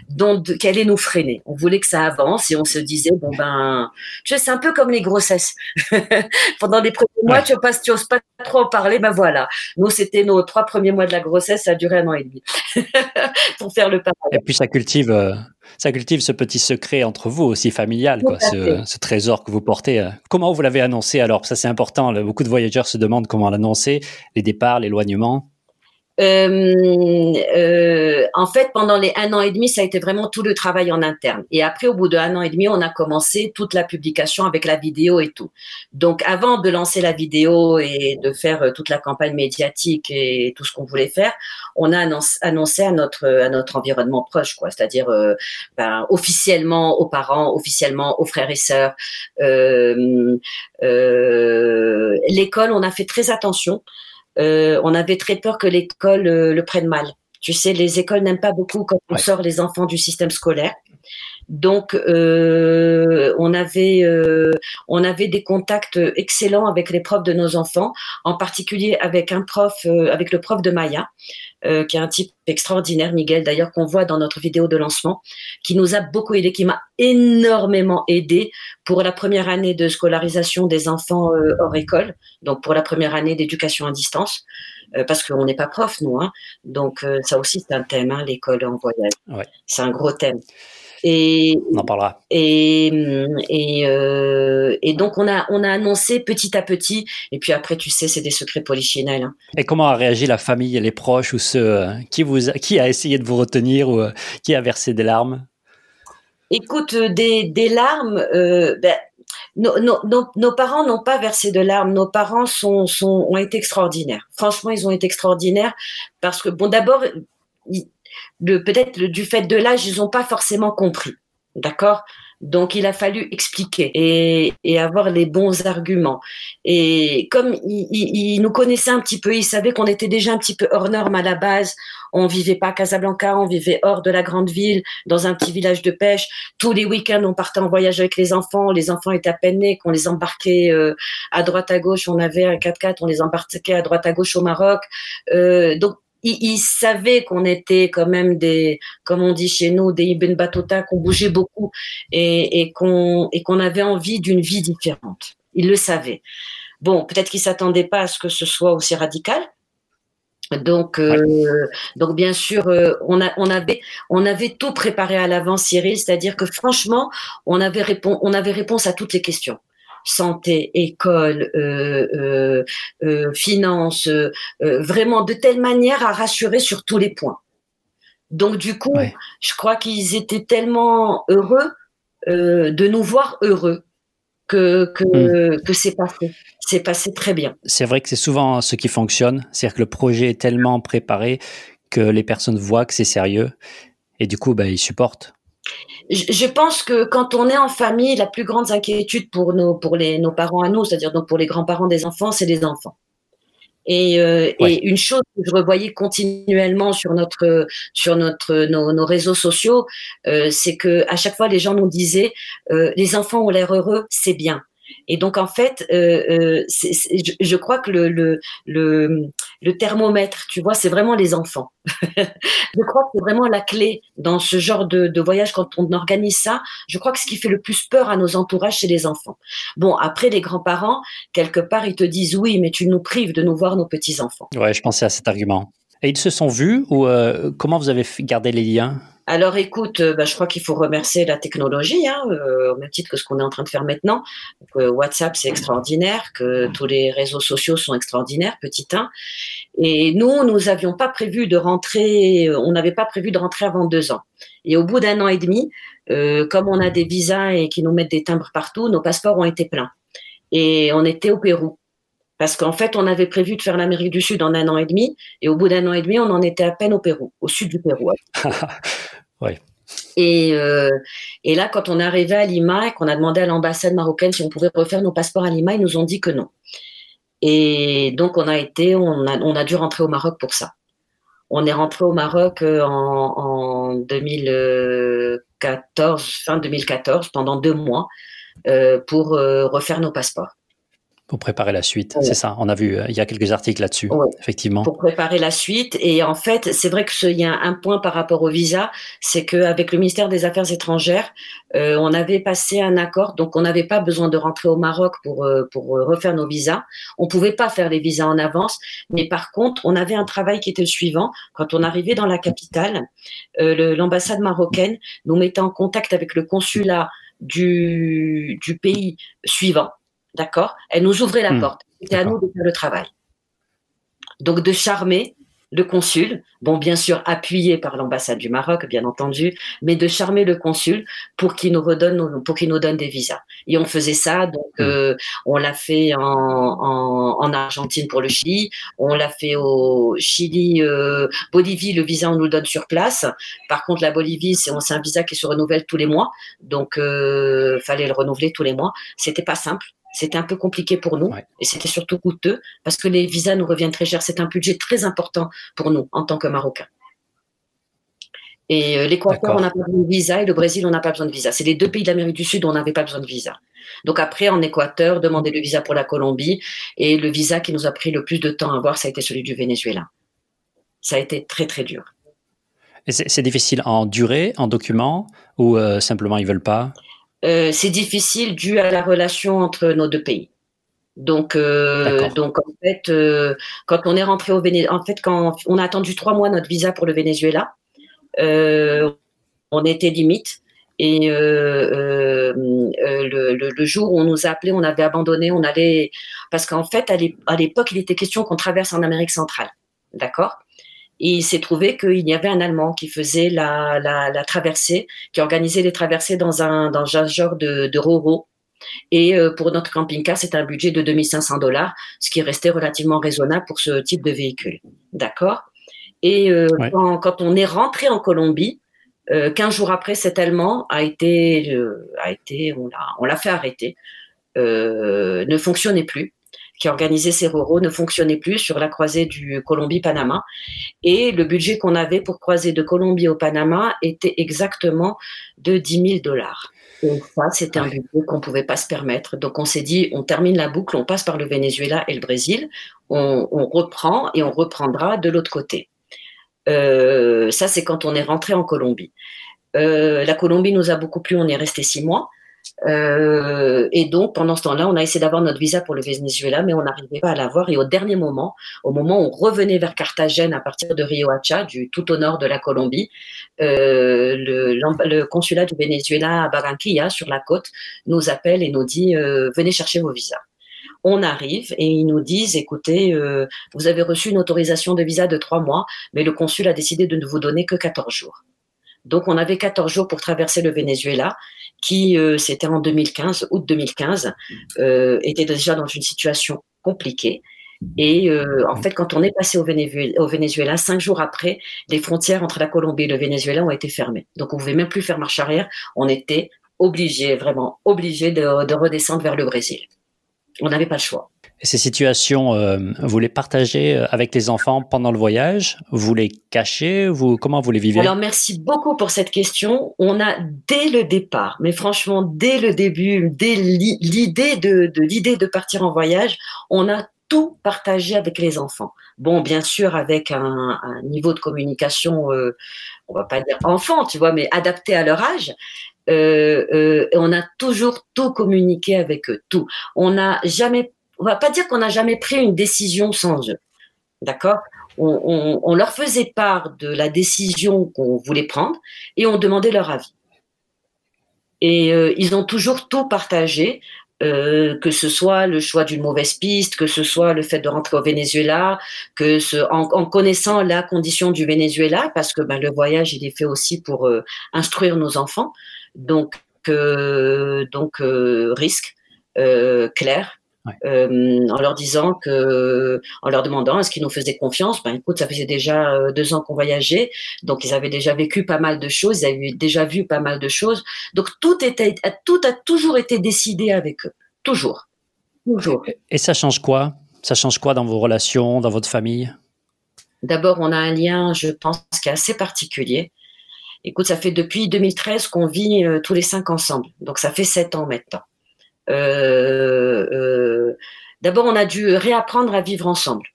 d'onde qui allait nous freiner. On voulait que ça avance et on se disait bon ben, tu sais, c'est un peu comme les grossesses. Pendant les premiers mois, tu n'oses pas, pas trop en parler, ben voilà. Nous, c'était nos trois premiers mois de la grossesse, ça a duré un an et demi. pour faire le parallèle. Et puis ça cultive, euh, ça cultive ce petit secret entre vous aussi familial, quoi, ce, trésor que vous portez. Euh. Comment vous l'avez annoncé alors? Ça c'est important. Beaucoup de voyageurs se demandent comment l'annoncer, les départs, l'éloignement. Euh, euh, en fait, pendant les un an et demi, ça a été vraiment tout le travail en interne. Et après, au bout de un an et demi, on a commencé toute la publication avec la vidéo et tout. Donc, avant de lancer la vidéo et de faire euh, toute la campagne médiatique et tout ce qu'on voulait faire, on a annoncé à notre à notre environnement proche, quoi. C'est-à-dire euh, ben, officiellement aux parents, officiellement aux frères et sœurs. L'école, on a fait très attention. Euh, on avait très peur que l'école euh, le prenne mal. Tu sais, les écoles n'aiment pas beaucoup quand on sort les enfants du système scolaire. Donc, euh, on avait on avait des contacts excellents avec les profs de nos enfants, en particulier avec un prof, avec le prof de Maya, euh, qui est un type extraordinaire, Miguel, d'ailleurs, qu'on voit dans notre vidéo de lancement, qui nous a beaucoup aidé, qui m'a énormément aidé pour la première année de scolarisation des enfants euh, hors école, donc pour la première année d'éducation à distance, euh, parce qu'on n'est pas prof, nous. Hein, donc, ça aussi, c'est un thème, hein, l'école en voyage. Ouais. C'est un gros thème. Et, on en parlera. Et, et, euh, et, donc, on a, on a annoncé petit à petit. Et puis après, tu sais, c'est des secrets polichinelles. Hein. Et comment a réagi la famille, les proches ou ceux euh, qui, vous, qui a essayé de vous retenir ou euh, qui a versé des larmes? Écoute, des, des larmes, ben, nos, nos, nos, parents n'ont pas versé de larmes. Nos parents sont, sont, ont été extraordinaires. Franchement, ils ont été extraordinaires parce que, bon, d'abord, peut-être du fait de l'âge, ils n'ont pas forcément compris. D'accord? Donc il a fallu expliquer et, avoir les bons arguments. Et comme il, nous connaissait un petit peu, il savait qu'on était déjà un petit peu hors norme à la base. On vivait pas à Casablanca, on vivait hors de la grande ville, dans un petit village de pêche. Tous les week-ends, on partait en voyage avec les enfants. Les enfants étaient à peine nés, qu'on les embarquait euh, à droite à gauche. On avait un 4x4, on les embarquait à droite à gauche au Maroc. Euh, donc il, savait qu'on était quand même des, comme on dit chez nous, des Ibn Battuta, qu'on bougeait beaucoup et, qu'on avait envie d'une vie différente. Il le savait. Bon, peut-être qu'il s'attendait pas à ce que ce soit aussi radical. Donc, euh, donc bien sûr, euh, on, avait, tout préparé à l'avance, Cyril, c'est-à-dire que franchement, on avait, on avait réponse à toutes les questions santé, école, euh, euh, euh finance, vraiment de telle manière à rassurer sur tous les points. Donc du coup, je crois qu'ils étaient tellement heureux de nous voir heureux que, que, hmm. que c'est passé. C'est passé très bien. C'est vrai que c'est souvent ce qui fonctionne, c'est-à-dire que le projet est tellement préparé que les personnes voient que c'est sérieux et du coup, bah, ils supportent je pense que quand on est en famille, la plus grande inquiétude pour nos, pour les, nos parents à nous, c'est-à-dire donc pour les grands-parents des enfants, c'est les enfants. Et, euh, et, une chose que je revoyais continuellement sur notre sur notre nos, nos réseaux sociaux, euh, c'est que à chaque fois les gens nous disaient euh, les enfants ont l'air heureux, c'est bien. Et donc en fait, euh, euh je, crois que le, thermomètre, tu vois, c'est vraiment les enfants. je crois que c'est vraiment la clé dans ce genre de, de, voyage quand on organise ça. Je crois que ce qui fait le plus peur à nos entourages, c'est les enfants. Bon, après les grands-parents, quelque part, ils te disent oui, mais tu nous prives de nous voir nos petits enfants. Ouais, je pensais à cet argument. Et ils se sont vus ou euh, comment vous avez gardé les liens? Alors écoute, euh, bah, je crois qu'il faut remercier la technologie, hein, euh, au même titre que ce qu'on est en train de faire maintenant. Euh, WhatsApp, c'est extraordinaire, que tous les réseaux sociaux sont extraordinaires, petit 1. Et nous, nous n'avions pas prévu de rentrer, on n'avait pas prévu de rentrer avant deux ans. Et au bout d'un an et demi, comme on a des visas et qui nous mettent des timbres partout, nos passeports ont été pleins. Et on était au Pérou. Parce qu'en fait, on avait prévu de faire l'Amérique du Sud en un an et demi, et au bout d'un an et demi, on en était à peine au Pérou, au sud du Pérou. Et, euh, et là, quand on est arrivé à Lima et qu'on a demandé à l'ambassade marocaine si on pouvait refaire nos passeports à Lima, ils nous ont dit que non. Et donc, on a été, on a, on a dû rentrer au Maroc pour ça. On est rentré au Maroc euh, en, en 2014, fin 2014, pendant deux mois, euh, pour euh, refaire nos passeports. Pour préparer la suite, c'est ça. On a vu, euh, il y a quelques articles là-dessus, effectivement. Pour préparer la suite. Et en fait, c'est vrai qu'il y a un point par rapport au visa, c'est qu'avec le ministère des Affaires étrangères, euh, on avait passé un accord, donc on n'avait pas besoin de rentrer au Maroc pour, euh, pour refaire nos visas. On pouvait pas faire les visas en avance, mais par contre, on avait un travail qui était le suivant. Quand on arrivait dans la capitale, l'ambassade marocaine nous mettait en contact avec le consulat du, du pays suivant D'accord? Elle nous ouvrait la hmm. porte. C'était à nous de faire le travail. Donc de charmer le consul, bon bien sûr appuyé par l'ambassade du Maroc, bien entendu, mais de charmer le consul pour qu'il nous redonne, pour qu'il nous donne des visas. Et on faisait ça, donc hmm. euh, on l'a fait en, en, Argentine pour le Chili, on l'a fait au Chili, euh, Bolivie, le visa on nous le donne sur place. Par contre la Bolivie, c'est un visa qui se renouvelle tous les mois, donc euh, fallait le renouveler tous les mois. C'était pas simple c'était un peu compliqué pour nous et c'était surtout coûteux parce que les visas nous reviennent très cher. C'est un budget très important pour nous en tant que Marocains. Et euh, l'Équateur, on n'a pas besoin de visa et le Brésil, on n'a pas besoin de visa. C'est les deux pays d'Amérique du Sud où on n'avait pas besoin de visa. Donc après, en Équateur, demander le visa pour la Colombie et le visa qui nous a pris le plus de temps à avoir, ça a été celui du Venezuela. Ça a été très très dur. c'est difficile en durée, en document, ou euh, simplement ils veulent pas? Euh, c'est difficile dû à la relation entre nos deux pays. Donc, euh, donc en fait, euh, quand on est rentré au Venezuela, en fait, quand on a attendu trois mois notre visa pour le Venezuela, on était limite. Et le, le, jour où on nous a appelé, on avait abandonné, on allait parce qu'en fait, à l'époque, il était question qu'on traverse en Amérique centrale, d'accord? Il s'est trouvé qu'il y avait un Allemand qui faisait la, la, traversée, qui organisait les traversées dans un, dans un genre de, de roro. Et euh, pour notre camping-car, c'est un budget de 2500 dollars, ce qui restait relativement raisonnable pour ce type de véhicule. D'accord? Et euh, quand, on est rentré en Colombie, euh, 15 jours après, cet Allemand a été, euh, a été on l'a fait arrêter, ne fonctionnait plus qui organisait ces ruraux ne fonctionnait plus sur la croisée du Colombie-Panama. Et le budget qu'on avait pour croiser de Colombie au Panama était exactement de 10 000 dollars. Et ça, c'était un budget qu'on ne pouvait pas se permettre. Donc, on s'est dit, on termine la boucle, on passe par le Venezuela et le Brésil, on, reprend et on reprendra de l'autre côté. Euh, ça, c'est quand on est rentré en Colombie. Euh, la Colombie nous a beaucoup plu, on est resté six mois. Euh, et donc, pendant ce temps-là, on a essayé d'avoir notre visa pour le Venezuela, mais on n'arrivait pas à l'avoir. Et au dernier moment, au moment où on revenait vers Carthagène à partir de Rio Hacha, du tout au nord de la Colombie, euh, le, consulat du Venezuela à Barranquilla, sur la côte, nous appelle et nous dit euh, venez chercher vos visas. On arrive et ils nous disent écoutez, vous avez reçu une autorisation de visa de trois mois, mais le consul a décidé de ne vous donner que 14 jours. Donc, on avait 14 jours pour traverser le Venezuela, qui, euh, c'était en 2015, août 2015, euh, était déjà dans une situation compliquée. Et euh, en fait, quand on est passé au Venezuela, cinq jours après, les frontières entre la Colombie et le Venezuela ont été fermées. Donc, on ne pouvait même plus faire marche arrière. On était obligé, vraiment obligé de redescendre vers le Brésil. On n'avait pas le choix. Ces situations, euh, vous les partagez euh, avec les enfants pendant le voyage? Vous les cachez? Vous, Comment vous les vivez? Alors, merci beaucoup pour cette question. On a, dès le départ, mais franchement, dès le début, dès l'idée de, l'idée de partir en voyage, on a tout partagé avec les enfants. Bon, bien sûr, avec un, un niveau de communication, euh, on va pas dire enfant, tu vois, mais adapté à leur âge. Euh, euh, on a toujours tout communiqué avec eux, tout. On n'a jamais on va pas dire qu'on n'a jamais pris une décision sans eux. D'accord? On, leur faisait part de la décision qu'on voulait prendre et on demandait leur avis. Et euh, ils ont toujours tout partagé, euh, que ce soit le choix d'une mauvaise piste, que ce soit le fait de rentrer au Venezuela, que en, connaissant la condition du Venezuela, parce que ben, le voyage il est fait aussi pour euh, instruire nos enfants, donc risque clair euh, en leur disant que, en leur demandant est-ce qu'ils nous faisaient confiance? Ben écoute, ça faisait déjà euh, deux ans qu'on voyageait, donc ils avaient déjà vécu pas mal de choses, ils avaient déjà vu pas mal de choses. Donc tout était, tout a toujours été décidé avec eux, toujours, toujours. Et ça change quoi? Ça change quoi dans vos relations, dans votre famille? D'abord, on a un lien, je pense, qui est assez particulier. Écoute, ça fait depuis 2013 qu'on vit euh, tous les cinq ensemble, donc ça fait sept ans maintenant. Euh, d'abord, on a dû réapprendre à vivre ensemble.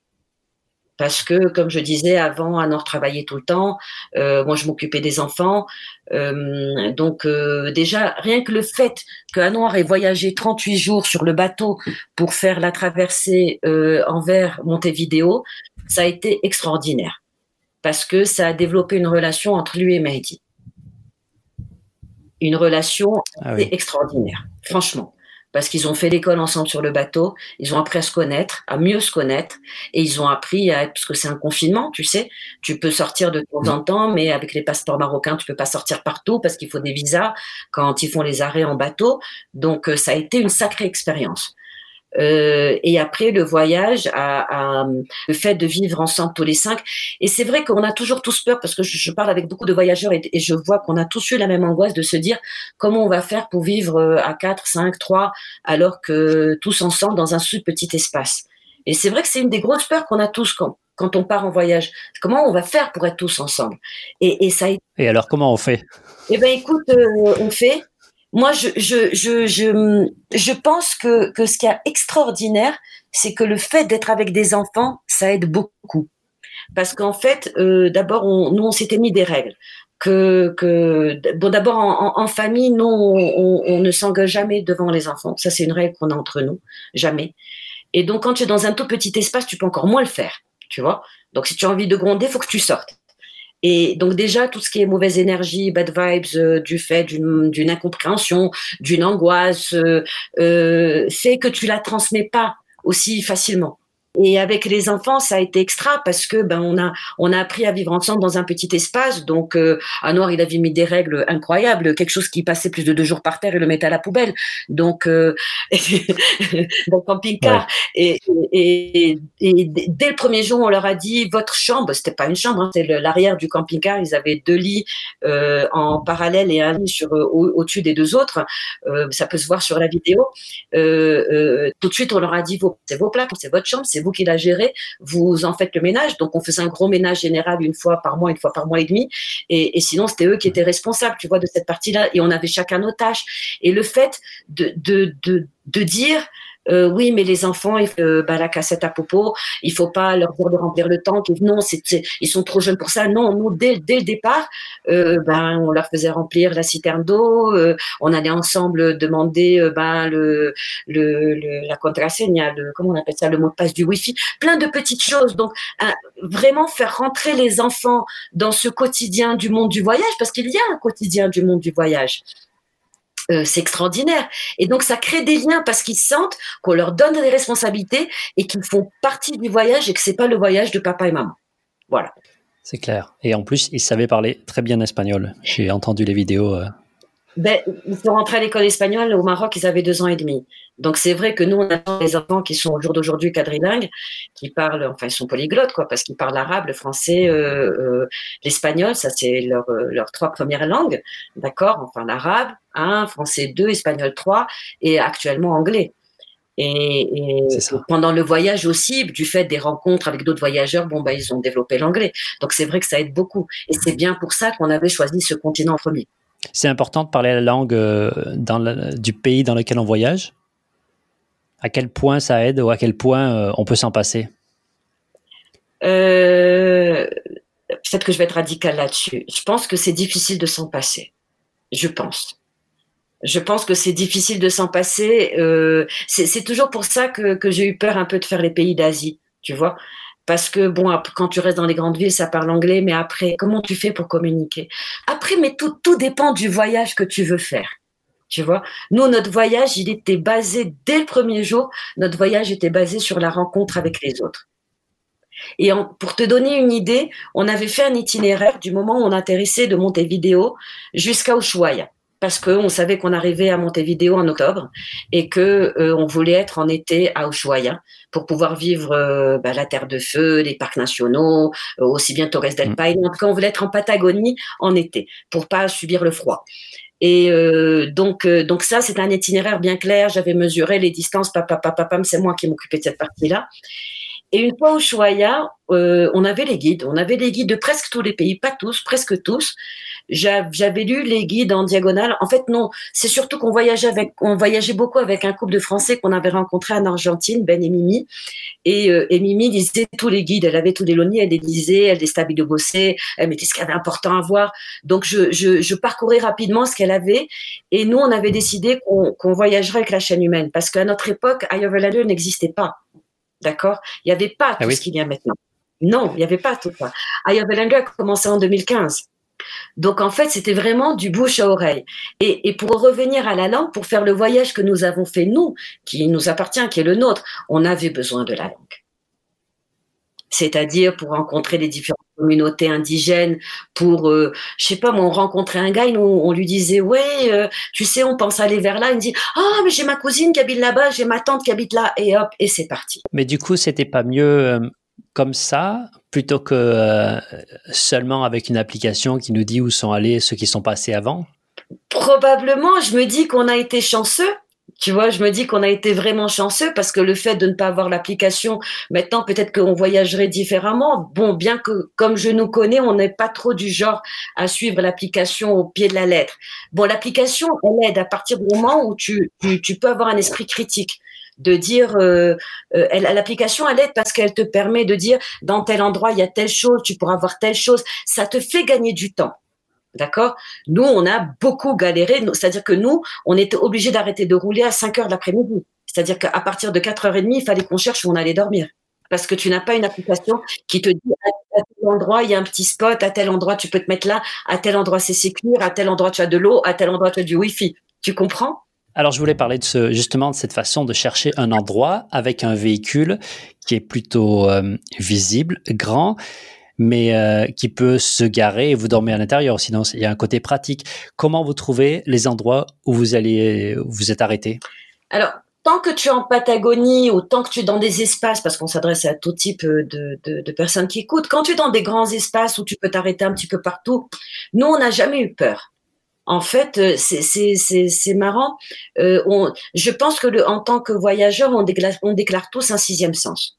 Parce que, comme je disais avant, Anor travaillait tout le temps. Euh, moi, je m'occupais des enfants. donc, déjà, rien que le fait que Anouar ait voyagé 38 jours sur le bateau pour faire la traversée envers Montevideo, ça a été extraordinaire. Parce que ça a développé une relation entre lui et Mehdi. Une relation ah extraordinaire, franchement parce qu'ils ont fait l'école ensemble sur le bateau, ils ont appris à se connaître, à mieux se connaître, et ils ont appris à, parce que c'est un confinement, tu sais, tu peux sortir de temps en temps, mais avec les passeports marocains, tu peux pas sortir partout parce qu'il faut des visas quand ils font les arrêts en bateau. Donc, euh, ça a été une sacrée expérience. Euh, et après le voyage, à, le fait de vivre ensemble tous les cinq. Et c'est vrai qu'on a toujours tous peur parce que je, parle avec beaucoup de voyageurs et, je vois qu'on a tous eu la même angoisse de se dire comment on va faire pour vivre euh, à 4, 5, 3 alors que tous ensemble dans un petit espace. Et c'est vrai que c'est une des grosses peurs qu'on a tous quand, quand on part en voyage. Comment on va faire pour être tous ensemble? Et, et, ça. Et alors comment on fait? Eh ben écoute, euh, on fait moi, je, je, je, je, je pense que, que ce qui est extraordinaire, c'est que le fait d'être avec des enfants, ça aide beaucoup. Parce qu'en fait, euh, d'abord, on, nous, on s'était mis des règles. Que, que bon, d'abord, en, famille, nous, on, on, ne s'engage jamais devant les enfants. Ça, c'est une règle qu'on a entre nous. Jamais. Et donc, quand tu es dans un tout petit espace, tu peux encore moins le faire. Tu vois? Donc, si tu as envie de gronder, faut que tu sortes. Et donc déjà, tout ce qui est mauvaise énergie, bad vibes, euh, du fait d'une incompréhension, d'une angoisse, euh, euh, fait que tu la transmets pas aussi facilement. Et avec les enfants, ça a été extra parce que ben on a on a appris à vivre ensemble dans un petit espace. Donc euh, à Noir, il avait mis des règles incroyables, quelque chose qui passait plus de deux jours par terre et le mettait à la poubelle. Donc euh, dans camping-car. Et, et, et, dès le premier jour, on leur a dit votre chambre, c'était pas une chambre, hein, c'était l'arrière du camping-car. Ils avaient deux lits euh, en parallèle et un lit sur euh, au-dessus des deux autres. Euh, ça peut se voir sur la vidéo. Euh, tout de suite, on leur a dit c'est vos plats, c'est votre chambre, c'est vous qui la gérez, vous en faites le ménage. Donc on faisait un gros ménage général une fois par mois, une fois par mois et demi. Et, sinon, c'était eux qui étaient responsables, tu vois, de cette partie-là. Et on avait chacun nos tâches. Et le fait de, de, de, de dire, euh, oui, mais les enfants, faut, bah, la cassette à popo, il faut pas leur dire de remplir le tank. Non, c'est, ils sont trop jeunes pour ça. Non, nous, dès, le départ, euh, ben, on leur faisait remplir la citerne d'eau. Euh, on allait ensemble demander ben, le, la contraseña, le, comment on appelle ça, le mot de passe du Wi-Fi. Plein de petites choses. Donc, vraiment faire rentrer les enfants dans ce quotidien du monde du voyage, parce qu'il y a un quotidien du monde du voyage. Euh, c'est extraordinaire. Et donc, ça crée des liens parce qu'ils sentent qu'on leur donne des responsabilités et qu'ils font partie du voyage et que c'est pas le voyage de papa et maman. Voilà. C'est clair. Et en plus, ils savaient parler très bien espagnol. J'ai entendu les vidéos. Euh, ben, ils sont rentrés à l'école espagnole au Maroc, ils avaient deux ans et demi. Donc c'est vrai que nous, on a des enfants qui sont au jour d'aujourd'hui quadrilingues, qui parlent, enfin ils sont polyglottes, quoi, parce qu'ils parlent l'arabe, le français, euh, euh, l'espagnol, ça c'est leurs euh, leurs trois premières langues, d'accord? Enfin l'arabe, un, français deux, espagnol trois, et actuellement anglais. Et, et pendant le voyage aussi, du fait des rencontres avec d'autres voyageurs, bon bah ils ont développé l'anglais. Donc c'est vrai que ça aide beaucoup. Et c'est bien pour ça qu'on avait choisi ce continent en premier. C'est important de parler la langue euh, du pays dans lequel on voyage À quel point ça aide ou à quel point euh, on peut s'en passer? Euh, Peut-être que je vais être radical là-dessus. Je pense que c'est difficile de s'en passer. Je pense. Je pense que c'est difficile de s'en passer. c'est toujours pour ça que j'ai eu peur un peu de faire les pays d'Asie, tu vois Parce que bon, quand tu restes dans les grandes villes, ça parle anglais, mais après, comment tu fais pour communiquer? Après, mais tout, dépend du voyage que tu veux faire. Tu vois, nous, notre voyage, il était basé dès le premier jour. Notre voyage était basé sur la rencontre avec les autres. Et pour te donner une idée, on avait fait un itinéraire du moment où on atterrissait de Montevideo jusqu'à Ushuaia parce qu'on savait qu'on arrivait à Montevideo en octobre et que euh, on voulait être en été à Ushuaia pour pouvoir vivre euh, bah, la terre de feu, les parcs nationaux, euh, aussi bien Torres del mm. Paine. En tout cas, on voulait être en Patagonie en été pour pas subir le froid. Et donc, donc ça, c'est un itinéraire bien clair. J'avais mesuré les distances. Papa, papa, papa, c'est moi qui m'occupais de cette partie-là. Et une fois au Ushuaia, on avait les guides. On avait les guides de presque tous les pays, pas tous, presque tous j'avais lu les guides en diagonale. En fait, non, c'est surtout qu'on voyageait avec, on voyageait beaucoup avec un couple de Français qu'on avait rencontré en Argentine, Ben et Mimi. Et, euh, et Mimi lisait tous les guides. Elle avait tous les elle les lisait, elle les stabilisait, bossait, elle mettait ce qu'il y avait important à voir. Donc, je, je, je parcourais rapidement ce qu'elle avait. Et nous, on avait décidé qu'on voyagerait avec la chaîne humaine parce qu'à notre époque, Eye n'existait pas. D'accord? Il n'y avait pas ah tout ce qu'il y a maintenant. Non, il n'y avait pas tout ça. Eye a commencé en 2015. Donc en fait, c'était vraiment du bouche à oreille. Et, pour revenir à la langue, pour faire le voyage que nous avons fait, nous, qui nous appartient, qui est le nôtre, on avait besoin de la langue. C'est-à-dire pour rencontrer les différentes communautés indigènes, pour, euh, je sais pas, on rencontrait un gars, on, lui disait, ouais, euh, tu sais, on pense aller vers là, il me dit, ah, mais j'ai ma cousine qui habite là-bas, j'ai ma tante qui habite là, et hop, et c'est parti. Mais du coup, c'était pas mieux euh, comme ça plutôt que euh, seulement avec une application qui nous dit où sont allés ceux qui sont passés avant? Probablement, je me dis qu'on a été chanceux. Tu vois, je me dis qu'on a été vraiment chanceux parce que le fait de ne pas avoir l'application, maintenant peut-être qu'on voyagerait différemment. Bon, bien que comme je nous connais, on n'est pas trop du genre à suivre l'application au pied de la lettre. Bon, l'application, elle aide à partir du moment où tu, tu, tu peux avoir un esprit critique de dire euh, euh l'application elle aide parce qu'elle te permet de dire dans tel endroit il y a telle chose, tu pourras voir telle chose, ça te fait gagner du temps. D'accord? Nous, on a beaucoup galéré, c'est-à-dire que nous, on était obligé d'arrêter de rouler à 5 heures de l'après-midi. C'est-à-dire qu'à partir de 4h30, il fallait qu'on cherche où on allait dormir. Parce que tu n'as pas une application qui te dit à tel endroit, il y a un petit spot, à tel endroit, tu peux te mettre là, à tel endroit, c'est sécure, à tel endroit, tu as de l'eau, à tel endroit, tu as du Wi-Fi. Tu comprends? Alors, je voulais parler justement de cette façon de chercher un endroit avec un véhicule qui est plutôt euh, visible, grand, mais euh, qui peut se garer et vous dormez à l'intérieur. Sinon, il y a un côté pratique. Comment vous trouvez les endroits où vous allez, vous êtes arrêté? Alors, tant que tu es en Patagonie ou tant que tu es dans des espaces, parce qu'on s'adresse à tout type de, de, personnes qui écoutent, quand tu es dans des grands espaces où tu peux t'arrêter un petit peu partout, nous, on n'a jamais eu peur en fait, euh, c'est marrant. Euh, on, je pense que le, en tant que voyageur, on déclare, on déclare tous un sixième sens.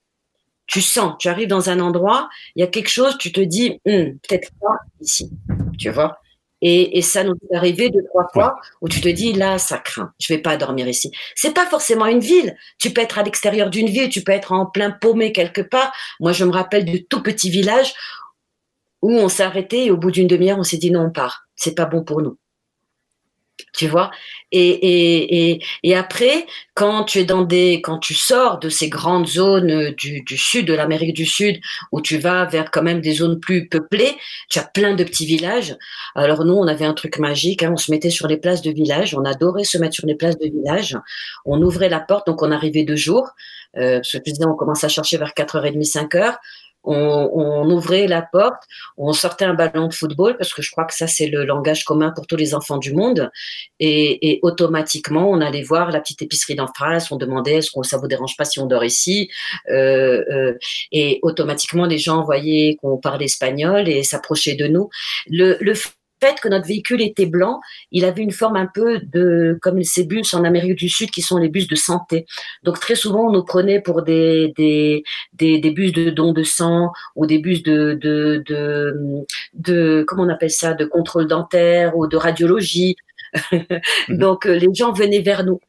Tu sens, tu arrives dans un endroit, il y a quelque chose, tu te dis, hum, peut-être pas ici, tu vois. Et, et, ça nous est arrivé deux trois fois où tu te dis là ça craint, je vais pas dormir ici. C'est pas forcément une ville. Tu peux être à l'extérieur d'une ville, tu peux être en plein paumé quelque part. Moi je me rappelle du tout petit village où on s'est arrêté et au bout d'une demi-heure on s'est dit non on part, c'est pas bon pour nous tu vois? Et, et, et, après quand tu es dans des quand tu sors de ces grandes zones du, du sud de l'Amérique du Sud où tu vas vers quand même des zones plus peuplées tu as plein de petits villages. Alors nous on avait un truc magique hein, on se mettait sur les places de village on adorait se mettre sur les places de village. On ouvrait la porte donc on arrivait deux jours euh, parce que on commence à chercher vers 4h30 5h on, ouvrait la porte, on sortait un ballon de football, parce que je crois que ça, c'est le langage commun pour tous les enfants du monde. Et, automatiquement, on allait voir la petite épicerie d'en face, on demandait est-ce que ça vous dérange pas si on dort ici? Euh, euh, Et automatiquement, les gens voyaient qu'on parlait espagnol et s'approchaient de nous. Le, le fait que notre véhicule était blanc, il avait une forme un peu de comme ces bus en Amérique du Sud qui sont les bus de santé. Donc très souvent on nous prenait pour des des des, des bus de don de sang ou des bus de de de, de comment on appelle ça de contrôle dentaire ou de radiologie. Mhm. Donc euh, les gens venaient vers nous.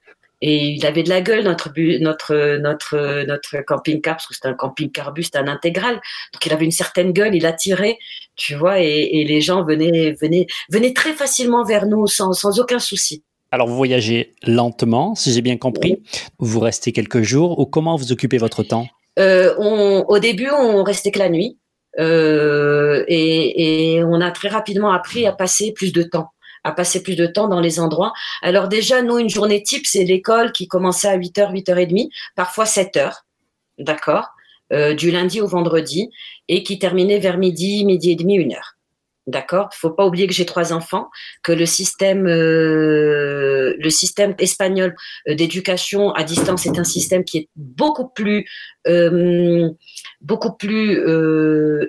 Et il avait de la gueule, notre, notre, notre, notre camping-car, parce que c'était un camping-car bus, c'était un intégral. Donc il avait une certaine gueule, il attirait, tu vois, et, et les gens venaient, venaient, venaient très facilement vers nous sans, sans aucun souci. Alors vous voyagez lentement, si j'ai bien compris. Vous restez quelques jours ou comment vous occupez votre temps? On, au début, on restait que la nuit. Euh, et, et, on a très rapidement appris à passer plus de temps à passer plus de temps dans les endroits. Alors déjà, nous, une journée type, c'est l'école qui commençait à 8h, 8h30, parfois 7h, d'accord, euh, du lundi au vendredi, et qui terminait vers midi, midi et demi, une heure. D'accord. Il faut pas oublier que j'ai trois enfants, que le système, euh, le système espagnol euh, d'éducation à distance est un système qui est beaucoup plus, beaucoup plus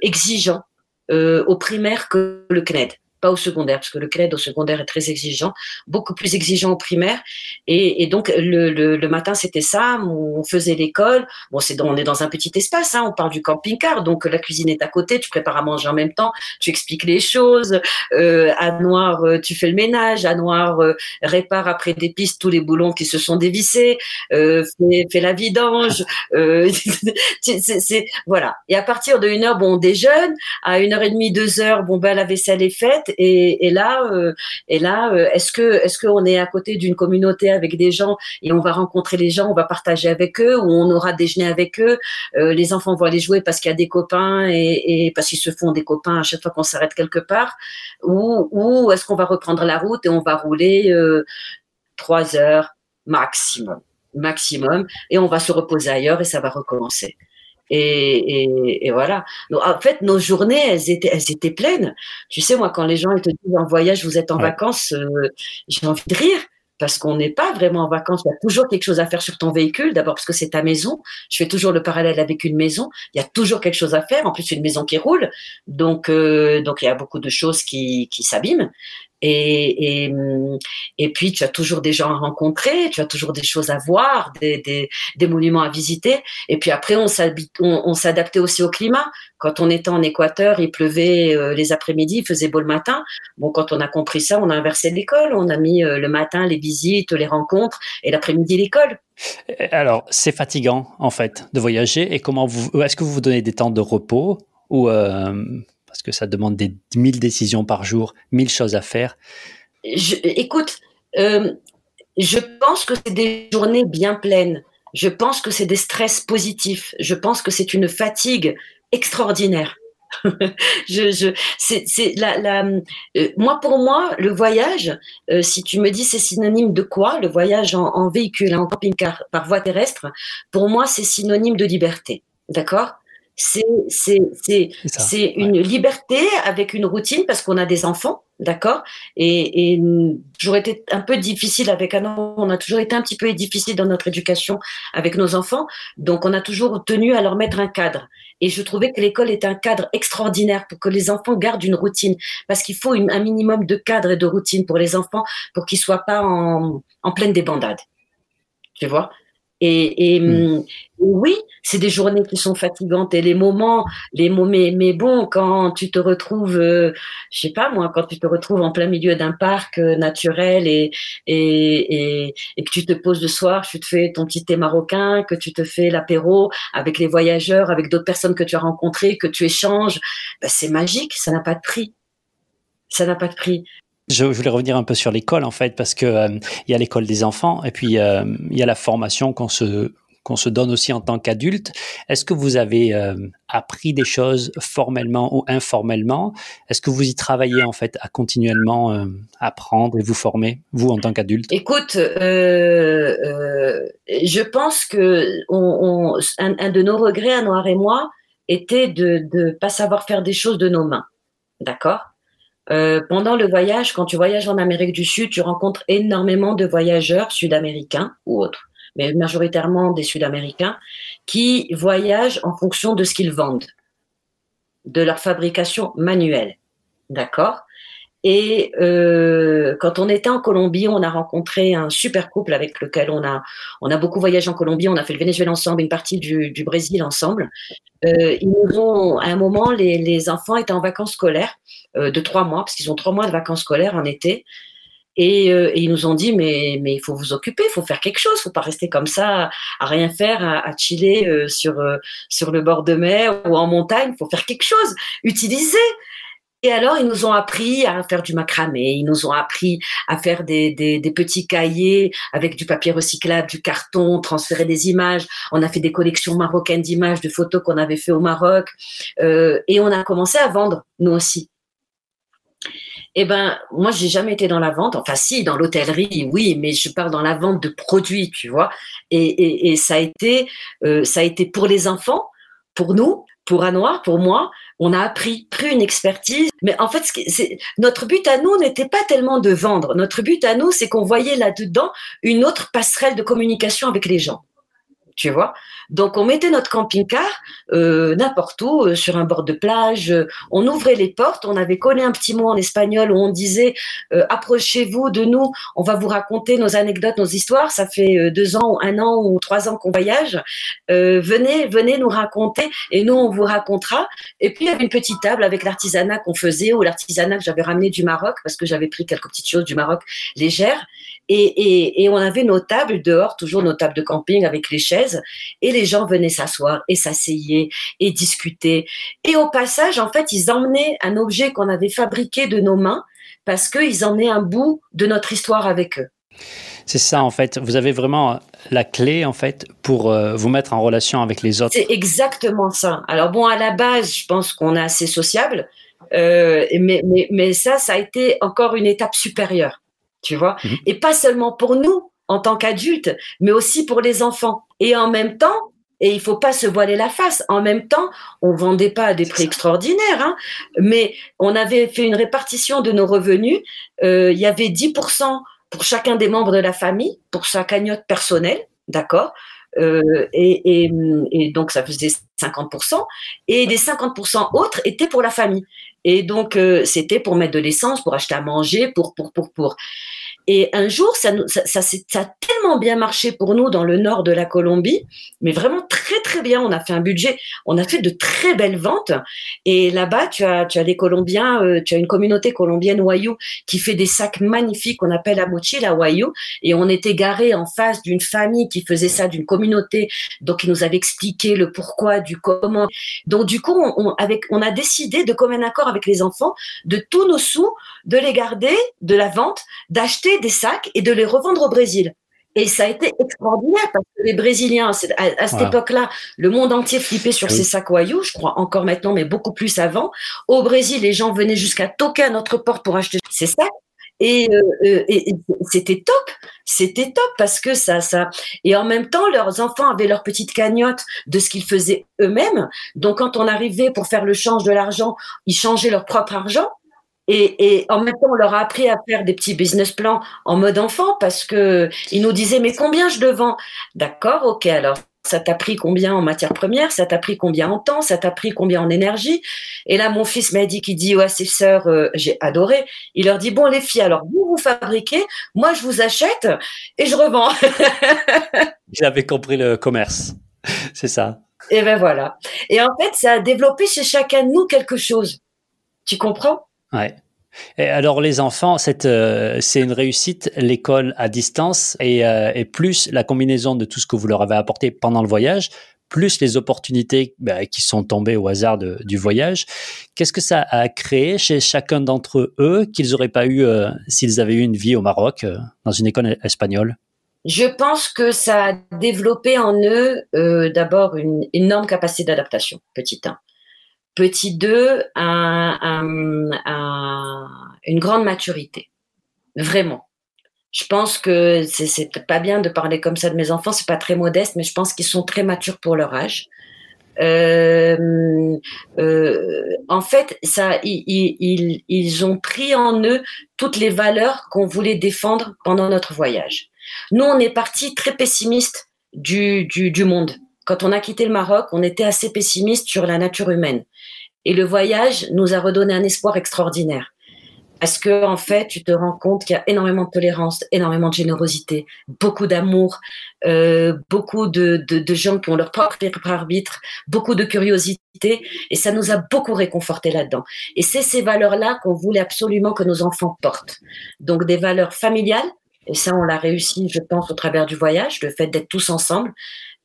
exigeant au primaire que le CNED pas au secondaire, parce que le CRED au secondaire est très exigeant, beaucoup plus exigeant au primaire. Et, donc, le, matin, c'était ça, on faisait l'école. Bon, c'est on est dans un petit espace, hein, on parle du camping-car, donc la cuisine est à côté, tu prépares à manger en même temps, tu expliques les choses. Euh, à Noir, euh, tu fais le ménage, à Noir, euh, répare après des pistes tous les boulons qui se sont dévissés, euh, fais, la vidange. Euh, voilà. Et à partir de une heure, bon, on déjeune. À une heure et demie, deux heures, bon, ben, la vaisselle est faite. Et, là, euh, et là, euh, est-ce que est-ce qu'on est à côté d'une communauté avec des gens et on va rencontrer les gens, on va partager avec eux, ou on aura déjeuné avec eux. Euh, les enfants vont aller jouer parce qu'il y a des copains et, parce qu'ils se font des copains à chaque fois qu'on s'arrête quelque part, ou, ou est-ce qu'on va reprendre la route et on va rouler trois heures maximum, maximum, et on va se reposer ailleurs et ça va recommencer. Et, voilà. en fait, nos journées, elles étaient, elles étaient pleines. Tu sais, moi, quand les gens te disent en voyage, vous êtes en vacances, euh, j'ai envie de rire parce qu'on n'est pas vraiment en vacances. Il y a toujours quelque chose à faire sur ton véhicule. D'abord parce que c'est ta maison. Je fais toujours le parallèle avec une maison. Il y a toujours quelque chose à faire. En plus, une maison qui roule. Donc, euh, donc il y a beaucoup de choses qui, qui s'abîment. Et, et, et, puis, tu as toujours des gens à rencontrer, tu as toujours des choses à voir, des, des, des monuments à visiter. Et puis après, on s'adaptait aussi au climat. Quand on était en Équateur, il pleuvait euh, les après-midi, il faisait beau le matin. Bon, quand on a compris ça, on a inversé l'école. On a mis euh, le matin les visites, les rencontres, et l'après-midi l'école. Alors, c'est fatigant, en fait, de voyager. Et comment vous, est-ce que vous vous donnez des temps de repos ou euh, parce que ça demande des mille décisions par jour, mille choses à faire. écoute, euh, je pense que c'est des journées bien pleines. Je pense que c'est des stress positifs. Je pense que c'est une fatigue extraordinaire. euh, moi pour moi le voyage, euh, si tu me dis c'est synonyme de quoi, le voyage en, en véhicule, en camping-car par voie terrestre, pour moi c'est synonyme de liberté, d'accord? C'est une liberté avec une routine parce qu'on a des enfants, d'accord? Et, et j'aurais été un peu difficile avec un on a toujours été un petit peu difficile dans notre éducation avec nos enfants, donc on a toujours tenu à leur mettre un cadre. Et je trouvais que l'école est un cadre extraordinaire pour que les enfants gardent une routine, parce qu'il faut un minimum de cadre et de routine pour les enfants pour qu'ils soient pas en, en pleine débandade. Tu vois? Et, et, mm. hum, oui, c'est des journées qui sont fatigantes et les moments, les moments, mais, bon, quand tu te retrouves, euh, je sais pas moi, quand tu te retrouves en plein milieu d'un parc euh, naturel et, et, et, et, que tu te poses le soir, tu te fais ton petit thé marocain, que tu te fais l'apéro avec les voyageurs, avec d'autres personnes que tu as rencontrées, que tu échanges, ben c'est magique, ça n'a pas de prix. Ça n'a pas de prix. Je voulais revenir un peu sur l'école en fait parce que euh, il y a l'école des enfants et puis euh, il y a la formation qu'on se qu'on se donne aussi en tant qu'adulte. Est-ce que vous avez euh, appris des choses formellement ou informellement? Est-ce que vous y travaillez en fait à continuellement apprendre et vous former vous en tant qu'adulte? Écoute, je pense que un, de nos regrets à Noir et moi était de ne pas savoir faire des choses de nos mains. D'accord? Euh, pendant le voyage, quand tu voyages en Amérique du Sud, tu rencontres énormément de voyageurs sud-américains ou autres, mais majoritairement des sud-américains, qui voyagent en fonction de ce qu'ils vendent, de leur fabrication manuelle. D'accord? Et euh, quand on était en Colombie, on a rencontré un super couple avec lequel on a on a beaucoup voyagé en Colombie. On a fait le Venezuela ensemble, une partie du, du Brésil ensemble. Euh, ils nous ont, à un moment, les, les enfants étaient en vacances scolaires euh, de trois mois parce qu'ils ont trois mois de vacances scolaires en été. Et, euh, et, ils nous ont dit mais mais il faut vous occuper, il faut faire quelque chose, faut pas rester comme ça à rien faire, à, à chiller euh, sur sur le bord de mer ou en montagne, faut faire quelque chose, utiliser Et alors, ils nous ont appris à faire du macramé, ils nous ont appris à faire des, des, petits cahiers avec du papier recyclable, du carton, transférer des images. On a fait des collections marocaines d'images, de photos qu'on avait fait au Maroc. Euh, et on a commencé à vendre, nous aussi. Eh ben, moi, j'ai jamais été dans la vente. Enfin, si, dans l'hôtellerie, oui, mais je parle dans la vente de produits, tu vois. Et, et, ça a été, euh, ça a été pour les enfants, pour nous, pour Anoir, pour moi, on a appris, pris une expertise. Mais en fait, notre but à nous n'était pas tellement de vendre. Notre but à nous, c'est qu'on voyait là-dedans une autre passerelle de communication avec les gens tu vois. Donc on mettait notre camping-car euh, n'importe où, euh, sur un bord de plage. Euh, on ouvrait les portes. On avait collé un petit mot en espagnol où on disait approchez-vous de nous. On va vous raconter nos anecdotes, nos histoires. Ça fait deux ans, un an ou trois ans qu'on voyage. venez, venez nous raconter et nous on vous racontera. Et puis il y avait une petite table avec l'artisanat qu'on faisait ou l'artisanat que j'avais ramené du Maroc parce que j'avais pris quelques petites choses du Maroc légères. Et, et, et on avait nos tables dehors, toujours nos tables de camping avec les chaises et les gens venaient s'asseoir et s'asseyaient et discuter. Et au passage, en fait, ils emmenaient un objet qu'on avait fabriqué de nos mains parce qu'ils emmenaient un bout de notre histoire avec eux. C'est ça en fait. Vous avez vraiment la clé en fait pour euh, vous mettre en relation avec les autres. C'est exactement ça. Alors bon, à la base, je pense qu'on est assez sociable, euh, mais, mais, mais, ça, ça a été encore une étape supérieure, tu vois. Mhm. Et pas seulement pour nous, en tant qu'adulte, mais aussi pour les enfants. Et en même temps, et il faut pas se voiler la face. En même temps, on vendait pas à des prix extraordinaires, hein, mais on avait fait une répartition de nos revenus. Euh, il y avait 10% pour chacun des membres de la famille, pour sa cagnotte personnelle, d'accord euh, et, donc ça faisait 50%, et les 50% autres étaient pour la famille. Et donc euh, c'était pour mettre de l'essence, pour acheter à manger, pour pour pour pour. Et un jour, ça, ça, ça, ça, a tellement bien marché pour nous dans le nord de la Colombie, mais vraiment très très bien. On a fait un budget, on a fait de très belles ventes. Et là-bas, tu as, tu as des Colombiens, euh, tu as une communauté colombienne Wayou qui fait des sacs magnifiques qu'on appelle la mochila Wayou. Et on était garé en face d'une famille qui faisait ça, d'une communauté. Donc, ils nous avaient expliqué le pourquoi, du comment. Donc, du coup, on, avec, on a décidé de commun accord avec les enfants de tous nos sous, de les garder de la vente, d'acheter des sacs et de les revendre au Brésil. Et ça a été extraordinaire parce que les Brésiliens, à, cette époque-là, le monde entier flippait sur ces sacs Wayou, je crois encore maintenant, mais beaucoup plus avant. Au Brésil, les gens venaient jusqu'à toquer à notre porte pour acheter ces sacs. Et, euh, euh, et c'était top, c'était top parce que ça, ça. Et en même temps, leurs enfants avaient leur petite cagnotte de ce qu'ils faisaient eux-mêmes. Donc, quand on arrivait pour faire le change de l'argent, ils changeaient leur propre argent. Et, en même temps, on leur a appris à faire des petits business plans en mode enfant parce que ils nous disaient mais combien je le vends D'accord, ok. Alors ça t'a pris combien en matière première? Ça t'a pris combien en temps? Ça t'a pris combien en énergie? Et là, mon fils m'a dit qu'il dit à ses sœurs, euh, j'ai adoré. Il leur dit bon les filles, alors vous vous fabriquez, moi je vous achète et je revends. J'avais compris le commerce, c'est ça. Et ben voilà. Et en fait, ça a développé chez chacun de nous quelque chose. Tu comprends? Ouais. Et alors les enfants, euh, c'est une réussite, l'école à distance et, euh, et, plus la combinaison de tout ce que vous leur avez apporté pendant le voyage, plus les opportunités bah, qui sont tombées au hasard du voyage. Qu'est-ce que ça a créé chez chacun d'entre eux qu'ils n'auraient pas eu euh, s'ils avaient eu une vie au Maroc dans une école espagnole? Je pense que ça a développé en eux d'abord une énorme capacité d'adaptation, petit 1. Petit 2, un, une grande maturité. Vraiment. Je pense que c'est pas bien de parler comme ça de mes enfants, c'est pas très modeste, mais je pense qu'ils sont très matures pour leur âge. Euh, euh, en fait, ça, ils, ils, ont pris en eux toutes les valeurs qu'on voulait défendre pendant notre voyage. Nous, on est parti très pessimiste du, du, du monde. Quand on a quitté le Maroc, on était assez pessimiste sur la nature humaine. Et le voyage nous a redonné un espoir extraordinaire. Parce que, en fait, tu te rends compte qu'il y a énormément de tolérance, énormément de générosité, beaucoup d'amour, euh, beaucoup de, de, de, gens qui ont leur propre arbitre, beaucoup de curiosité, et ça nous a beaucoup réconforté là-dedans. Et c'est ces valeurs-là qu'on voulait absolument que nos enfants portent. Donc, des valeurs familiales, et ça, on l'a réussi, je pense, au travers du voyage, le fait d'être tous ensemble,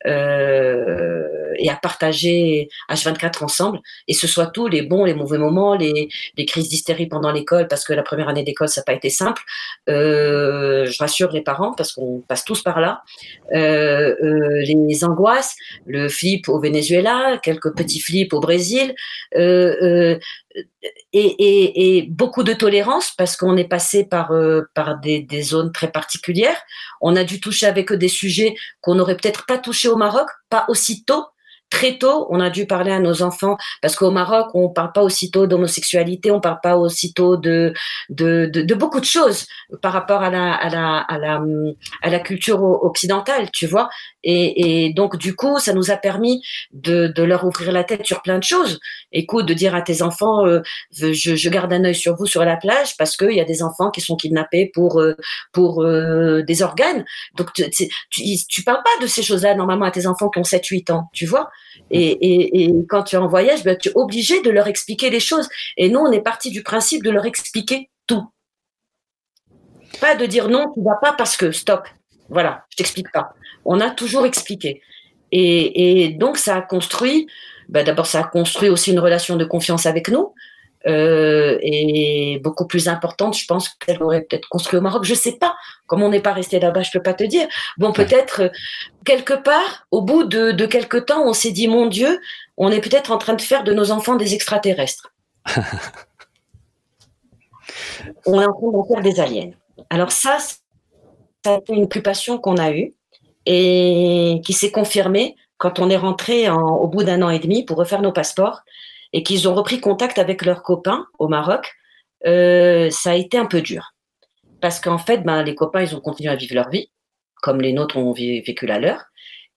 euh, et à partager H24 ensemble, et ce soit tous les bons, les mauvais moments, les, les crises d'hystérie pendant l'école, parce que la première année d'école, ça n'a pas été simple. Euh, je rassure les parents, parce qu'on passe tous par là. Euh, euh, les angoisses, le flip au Venezuela, quelques petits flips au Brésil, euh, euh, et, beaucoup de tolérance parce qu'on est passé par, euh, des, zones très particulières. On a dû toucher avec eux des sujets qu'on n'aurait peut-être pas touché au Maroc, pas aussitôt, très tôt, on a dû parler à nos enfants parce qu'au Maroc, on parle pas aussitôt d'homosexualité, on parle pas aussitôt de beaucoup de choses par rapport à la culture occidentale, tu vois. Et, donc du coup, ça nous a permis de, leur ouvrir la tête sur plein de choses. Écoute, de dire à tes enfants, euh, je, garde un œil sur vous sur la plage parce qu'il y a des enfants qui sont kidnappés pour euh, pour euh, des organes. Donc tu, tu, parles pas de ces choses-là normalement à tes enfants qui ont 7-8 ans, tu vois. Et, quand tu es en voyage, ben, tu es obligé de leur expliquer les choses. Et nous, on est parti du principe de leur expliquer tout. Pas de dire non, tu vas pas parce que stop. Voilà, je t'explique pas. On a toujours expliqué. Et, et donc, ça a construit, ben d'abord, ça a construit aussi une relation de confiance avec nous, euh, et beaucoup plus importante, je pense qu'elle aurait peut-être construit au Maroc. Je sais pas. Comme on n'est pas resté là-bas, je peux pas te dire. Bon, peut-être euh, quelque part, au bout de, de quelque temps, on s'est dit, mon Dieu, on est peut-être en train de faire de nos enfants des extraterrestres. on est en train d'en faire des aliens. Alors ça, ça a été une occupation qu'on a eue et qui s'est confirmée quand on est rentré en, au bout d'un an et demi pour refaire nos passeports et qu'ils ont repris contact avec leurs copains au Maroc, euh, ça a été un peu dur. Parce qu'en fait, ben, les copains, ils ont continué à vivre leur vie, comme les nôtres ont vécu la leur.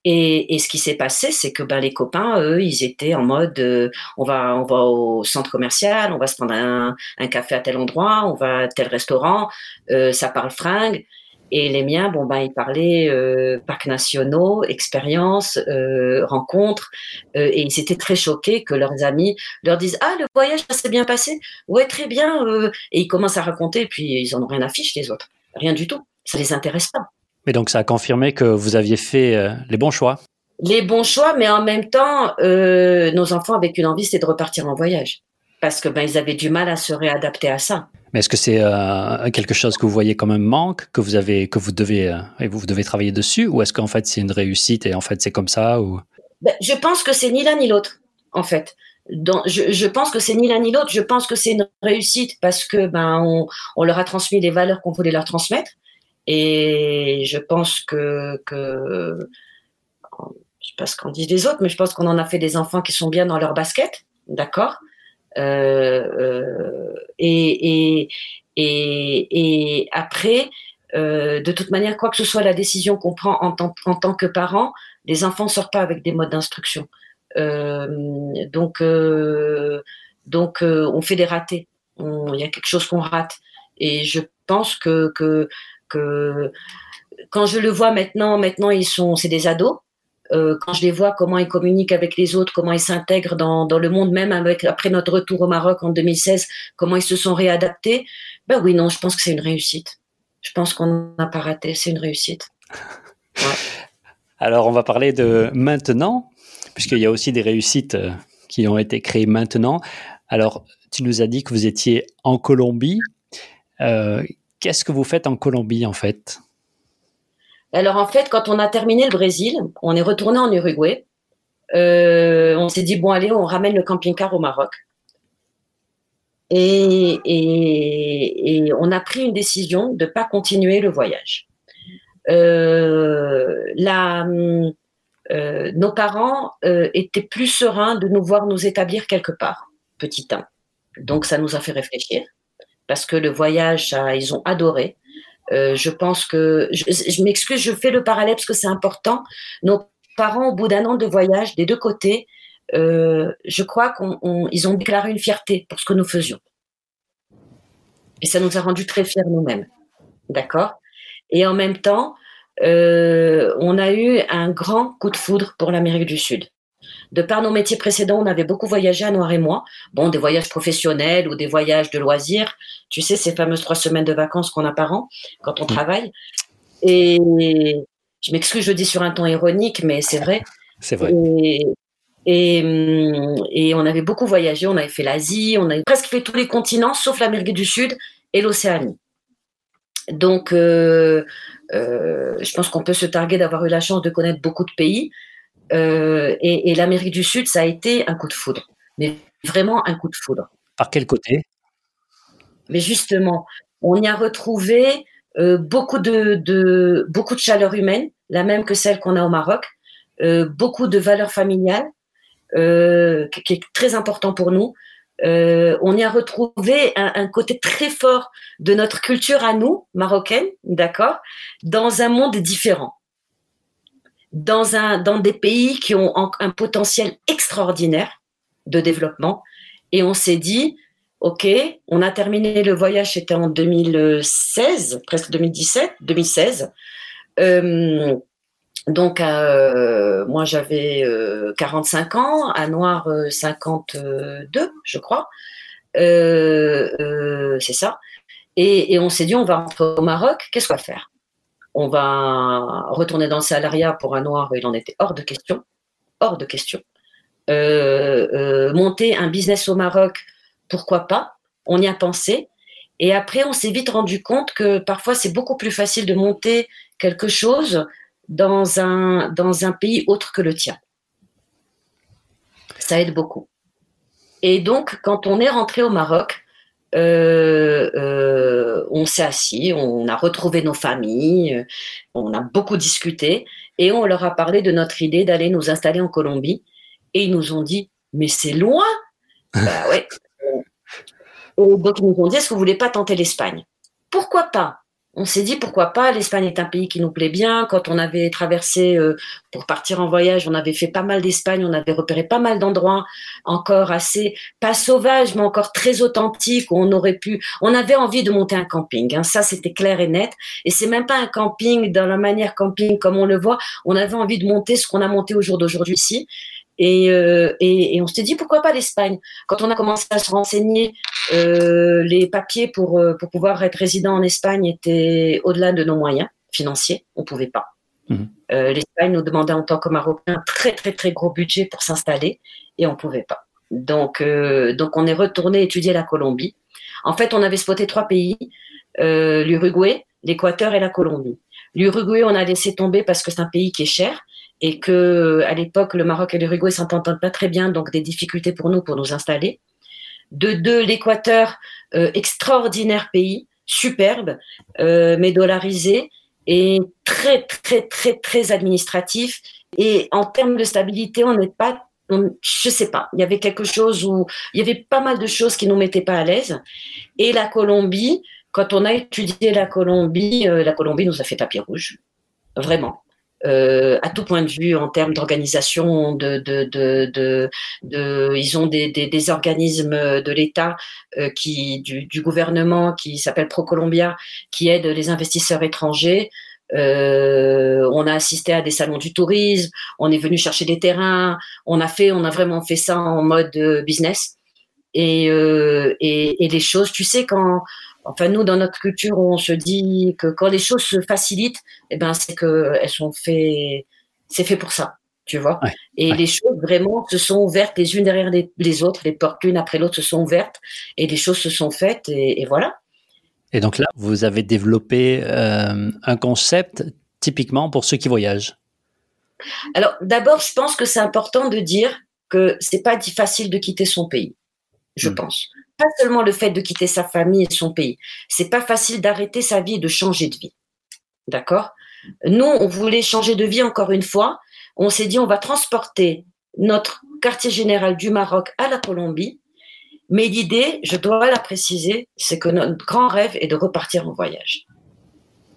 Et, ce qui s'est passé, c'est que ben, les copains, eux, ils étaient en mode, euh, on va, on va au centre commercial, on va se prendre un, un café à tel endroit, on va à tel restaurant, euh, ça parle fringue. Et les miens, bon ben, ils parlaient euh, parcs nationaux, expériences, euh, rencontres, euh, et ils étaient très choqués que leurs amis leur disent ah le voyage s'est bien passé, ouais très bien, euh. et ils commencent à raconter, et puis ils en ont rien à fiche les autres, rien du tout, ça les intéresse pas. Mais donc ça a confirmé que vous aviez fait euh, les bons choix. Les bons choix, mais en même temps, euh, nos enfants avaient qu'une envie, c'était de repartir en voyage, parce que ben ils avaient du mal à se réadapter à ça. Mais est-ce que c'est euh, quelque chose que vous voyez comme un manque, que vous avez, que vous devez, euh, et vous devez travailler dessus, ou est-ce qu'en fait c'est une réussite et en fait c'est comme ça ou? Ben, Je pense que c'est ni l'un ni l'autre, en fait. Dans, je, je, pense que c'est ni l'un ni l'autre. Je pense que c'est une réussite parce que ben on, on leur a transmis les valeurs qu'on voulait leur transmettre, et je pense que que je sais pas ce qu'en disent les autres, mais je pense qu'on en a fait des enfants qui sont bien dans leur basket, d'accord? Euh, euh, et, et, et, après, euh, de toute manière, quoi que ce soit la décision qu'on prend en, tant, en tant que parent, les enfants ne sortent pas avec des modes d'instruction. Donc, donc on fait des ratés. Il y a quelque chose qu'on rate. Et je pense que, que, que quand je le vois maintenant, maintenant ils sont, c'est des ados euh, quand je les vois, comment ils communiquent avec les autres, comment ils s'intègrent dans, dans, le monde, même avec, après notre retour au Maroc en 2016, comment ils se sont réadaptés, ben oui, non, je pense que c'est une réussite. Je pense qu'on n'a pas raté, c'est une réussite. Ouais. Alors, on va parler de maintenant, puisqu'il y a aussi des réussites euh, qui ont été créées maintenant. Alors, tu nous as dit que vous étiez en Colombie. Euh, Qu'est-ce que vous faites en Colombie, en fait? Alors en fait, quand on a terminé le Brésil, on est retourné en Uruguay. Euh, on s'est dit bon allez, on ramène le camping-car au Maroc. Et, on a pris une décision de ne pas continuer le voyage. Euh, euh, nos parents étaient plus sereins de nous voir nous établir quelque part, petit un. Donc ça nous a fait réfléchir parce que le voyage, ils ont adoré. Euh, je pense que, je, m'excuse, je fais le parallèle parce que c'est important. Nos parents, au bout d'un an de voyage, des deux côtés, euh, je crois qu'ils ont déclaré une fierté pour ce que nous faisions. Et ça nous a rendu très fiers nous-mêmes. D'accord? Et en même temps, euh, on a eu un grand coup de foudre pour l'Amérique du Sud de par nos métiers précédents, on avait beaucoup voyagé à Noir et moi. Bon, des voyages professionnels ou des voyages de loisirs. Tu sais, ces fameuses trois semaines de vacances qu'on a par an quand on mmh. travaille. Et, Je m'excuse, je dis sur un ton ironique, mais c'est vrai. C'est vrai. Et, hum, et, on avait beaucoup voyagé. On avait fait l'Asie, on avait presque fait tous les continents, sauf l'Amérique du Sud et l'Océanie. Donc, euh, euh, je pense qu'on peut se targuer d'avoir eu la chance de connaître beaucoup de pays. Euh, et, l'Amérique du Sud, ça a été un coup de foudre, mais vraiment un coup de foudre. Par quel côté? Mais justement, on y a retrouvé beaucoup de, beaucoup de chaleur humaine, la même que celle qu'on a au Maroc, beaucoup de valeurs familiales, qui est très important pour nous. Euh, on y a retrouvé un, côté très fort de notre culture à nous, marocaine, d'accord, dans un monde différent, dans, un, dans des pays qui ont un, potentiel extraordinaire de développement. Et on s'est dit, OK, on a terminé le voyage, c'était en 2016, presque 2017, 2016. Euh, donc, euh, moi, j'avais 45 euh, ans, à Noir 52, je crois. Euh, c'est ça. Et, on s'est dit, on va rentrer au Maroc, qu'est-ce qu'on va faire? On va retourner dans le salariat pour un Noir, il en était hors de question. Hors de question. monter un business au Maroc, pourquoi pas? On y a pensé. Et après, on s'est vite rendu compte que parfois, c'est beaucoup plus facile de monter quelque chose dans un, dans un pays autre que le tien. Ça aide beaucoup. Et donc, quand on est rentré au Maroc, euh, euh, on s'est assis, on a retrouvé nos familles, on a beaucoup discuté et on leur a parlé de notre idée d'aller nous installer en Colombie. Et ils nous ont dit, mais c'est loin Bah ouais. Et donc ils nous ont dit, est-ce que vous voulez pas tenter l'Espagne? Pourquoi pas? On s'est dit pourquoi pas, l'Espagne est un pays qui nous plaît bien. Quand on avait traversé euh, pour partir en voyage, on avait fait pas mal d'Espagne, on avait repéré pas mal d'endroits encore assez, pas sauvages, mais encore très authentiques où on aurait pu, on avait envie de monter un camping. Hein. Ça, c'était clair et net. Et c'est même pas un camping dans la manière camping comme on le voit. On avait envie de monter ce qu'on a monté au jour d'aujourd'hui ici. Euh, et, et, on s'est dit pourquoi pas l'Espagne? Quand on a commencé à se renseigner, euh, les papiers pour, euh, pour pouvoir être résident en Espagne étaient au-delà de nos moyens financiers. On pouvait pas. Mhm. L'Espagne nous demandait en tant que Marocains un très très très gros budget pour s'installer et on pouvait pas. Donc donc on est retourné étudier la Colombie. En fait, on avait spoté trois pays l'Uruguay, l'Équateur et la Colombie. L'Uruguay, on a laissé tomber parce que c'est un pays qui est cher et que à l'époque le Maroc et l'Uruguay s'entendent pas très bien, donc des difficultés pour nous pour nous installer. De deux, l'Équateur, euh, extraordinaire pays, superbe, euh, mais dollarisé et très très très très administratif. Et en termes de stabilité, on n'est pas je sais pas, il y avait quelque chose où il y avait pas mal de choses qui nous mettaient pas à l'aise. Et la Colombie, quand on a étudié la Colombie, euh, la Colombie nous a fait tapis rouge, vraiment. Euh, à tout point de vue en termes d'organisation, de, de, de, de, ils ont des, des, des organismes de l'État euh, qui, du, du, gouvernement qui s'appelle ProColombia, qui aide les investisseurs étrangers. Euh, on a assisté à des salons du tourisme, on est venu chercher des terrains, on a fait, on a vraiment fait ça en mode euh, business. Et, euh, et, et les choses, tu sais, quand Enfin, nous, dans notre culture, on se dit que quand les choses se facilitent, eh ben, c'est que elles sont faites, c'est fait pour ça, tu vois. et les choses vraiment se sont ouvertes les unes derrière les, autres, les portes l'une après l'autre se sont ouvertes et les choses se sont faites et, voilà. Et donc là, vous avez développé euh, un concept typiquement pour ceux qui voyagent. Alors, d'abord, je pense que c'est important de dire que c'est pas facile de quitter son pays, je hmm. pense pas seulement le fait de quitter sa famille et son pays. C'est pas facile d'arrêter sa vie et de changer de vie. D'accord? Nous, on voulait changer de vie encore une fois. On s'est dit, on va transporter notre quartier général du Maroc à la Colombie. Mais l'idée, je dois la préciser, c'est que notre grand rêve est de repartir en voyage.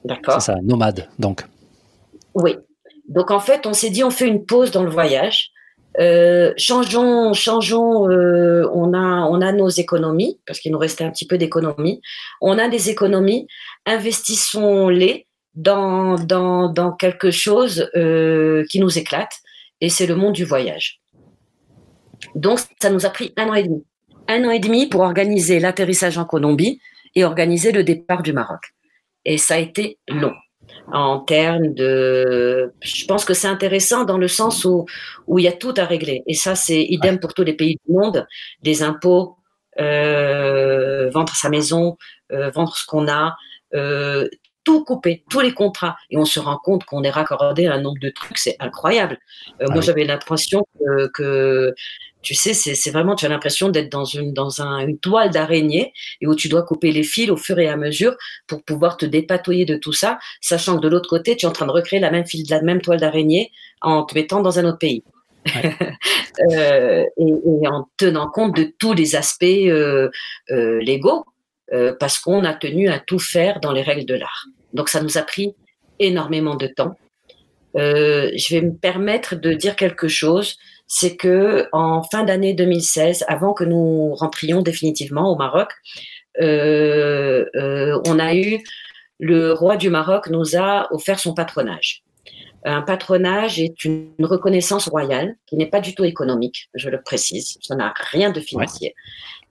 D'accord? C'est ça, nomade, donc. Oui. Donc en fait, on s'est dit, on fait une pause dans le voyage euh, changeons, changeons. Euh, on a, on a nos économies parce qu'il nous restait un petit peu d'économies. On a des économies. Investissons-les dans, dans, quelque chose euh, qui nous éclate. Et c'est le monde du voyage. Donc, ça nous a pris un an et demi. Un an et demi pour organiser l'atterrissage en Colombie et organiser le départ du Maroc. Et ça a été long. En termes de. Je pense que c'est intéressant dans le sens où où il y a tout à régler. Et ça, c'est idem pour tous les pays du monde. Des impôts, euh, vendre sa maison, euh, vendre ce qu'on a, euh, tout couper, tous les contrats. Et on se rend compte qu'on est raccordé à un nombre de trucs, c'est incroyable. Euh, moi, ah j'avais l'impression que, que, tu sais, c'est vraiment, tu as l'impression d'être dans une, dans un, une toile d'araignée et où tu dois couper les fils au fur et à mesure pour pouvoir te dépatouiller de tout ça, sachant que de l'autre côté, tu es en train de recréer la même file, la même toile d'araignée en te mettant dans un autre pays. euh, et, et, en tenant compte de tous les aspects euh, euh, légaux, euh, parce qu'on a tenu à tout faire dans les règles de l'art. Donc ça nous a pris énormément de temps. Euh, je vais me permettre de dire quelque chose, c'est que en fin d'année 2016, avant que nous rentrions définitivement au Maroc, euh, euh, on a eu le roi du Maroc nous a offert son patronage. Un patronage est une reconnaissance royale qui n'est pas du tout économique, je le précise, ça n'a rien de financier.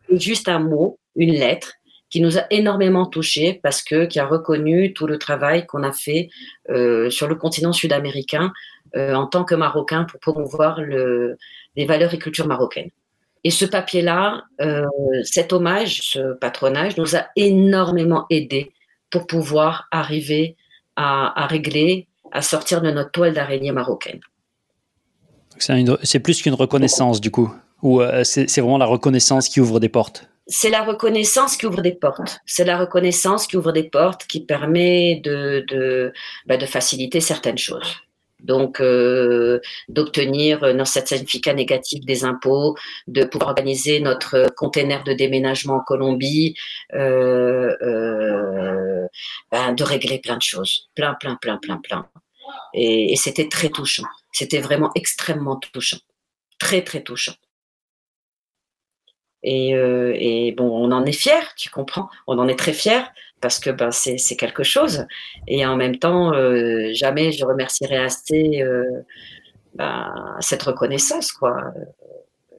Ouais. Juste un mot, une lettre qui nous a énormément touchés parce que qui a reconnu tout le travail qu'on a fait euh, sur le continent sud-américain euh, en tant que Marocain pour promouvoir le, les valeurs et cultures marocaines. Et ce papier-là, euh, cet hommage, ce patronage, nous a énormément aidé pour pouvoir arriver à, à régler, à sortir de notre toile d'araignée marocaine. C'est plus qu'une reconnaissance du coup, ou c'est vraiment la reconnaissance qui ouvre des portes c'est la reconnaissance qui ouvre des portes. C'est la reconnaissance qui ouvre des portes, qui permet de, de, bah, de faciliter certaines choses. Donc, euh, d'obtenir un certificat négatif des impôts, de pouvoir organiser notre container de déménagement en Colombie, euh, euh, ben, de régler plein de choses. Plein, plein, plein, plein, plein. Et, et c'était très touchant. C'était vraiment extrêmement touchant. Très, très touchant. Et, euh, et, bon, on en est fier, tu comprends On en est très fier parce que ben, c'est quelque chose. Et en même temps, euh, jamais je remercierai assez euh, ben, cette reconnaissance, quoi.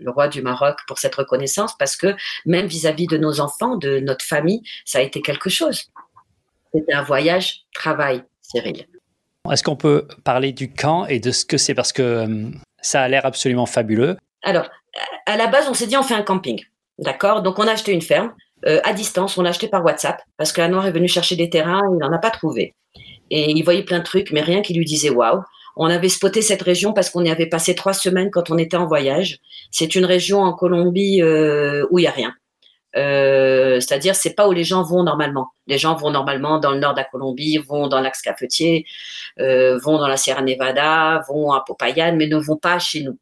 Le roi du Maroc pour cette reconnaissance, parce que même vis-à-vis -vis de nos enfants, de notre famille, ça a été quelque chose. C'était un voyage travail, Cyril. Est-ce qu'on peut parler du camp et de ce que c'est? Parce que euh, ça a l'air absolument fabuleux. Alors, à la base, on s'est dit on fait un camping. D'accord? Donc, on a acheté une ferme euh, à distance, on l'a acheté par WhatsApp parce que Noir est venu chercher des terrains, il n'en a pas trouvé. Et il voyait plein de trucs, mais rien qui lui disait waouh. On avait spoté cette région parce qu'on y avait passé trois semaines quand on était en voyage. C'est une région en Colombie euh, où il y a rien. Euh, c'est-à-dire c'est pas où les gens vont normalement. Les gens vont normalement dans le nord de la Colombie, vont dans l'axe cafetier, vont dans la Sierra Nevada, vont à Popayan, mais ne vont pas chez nous.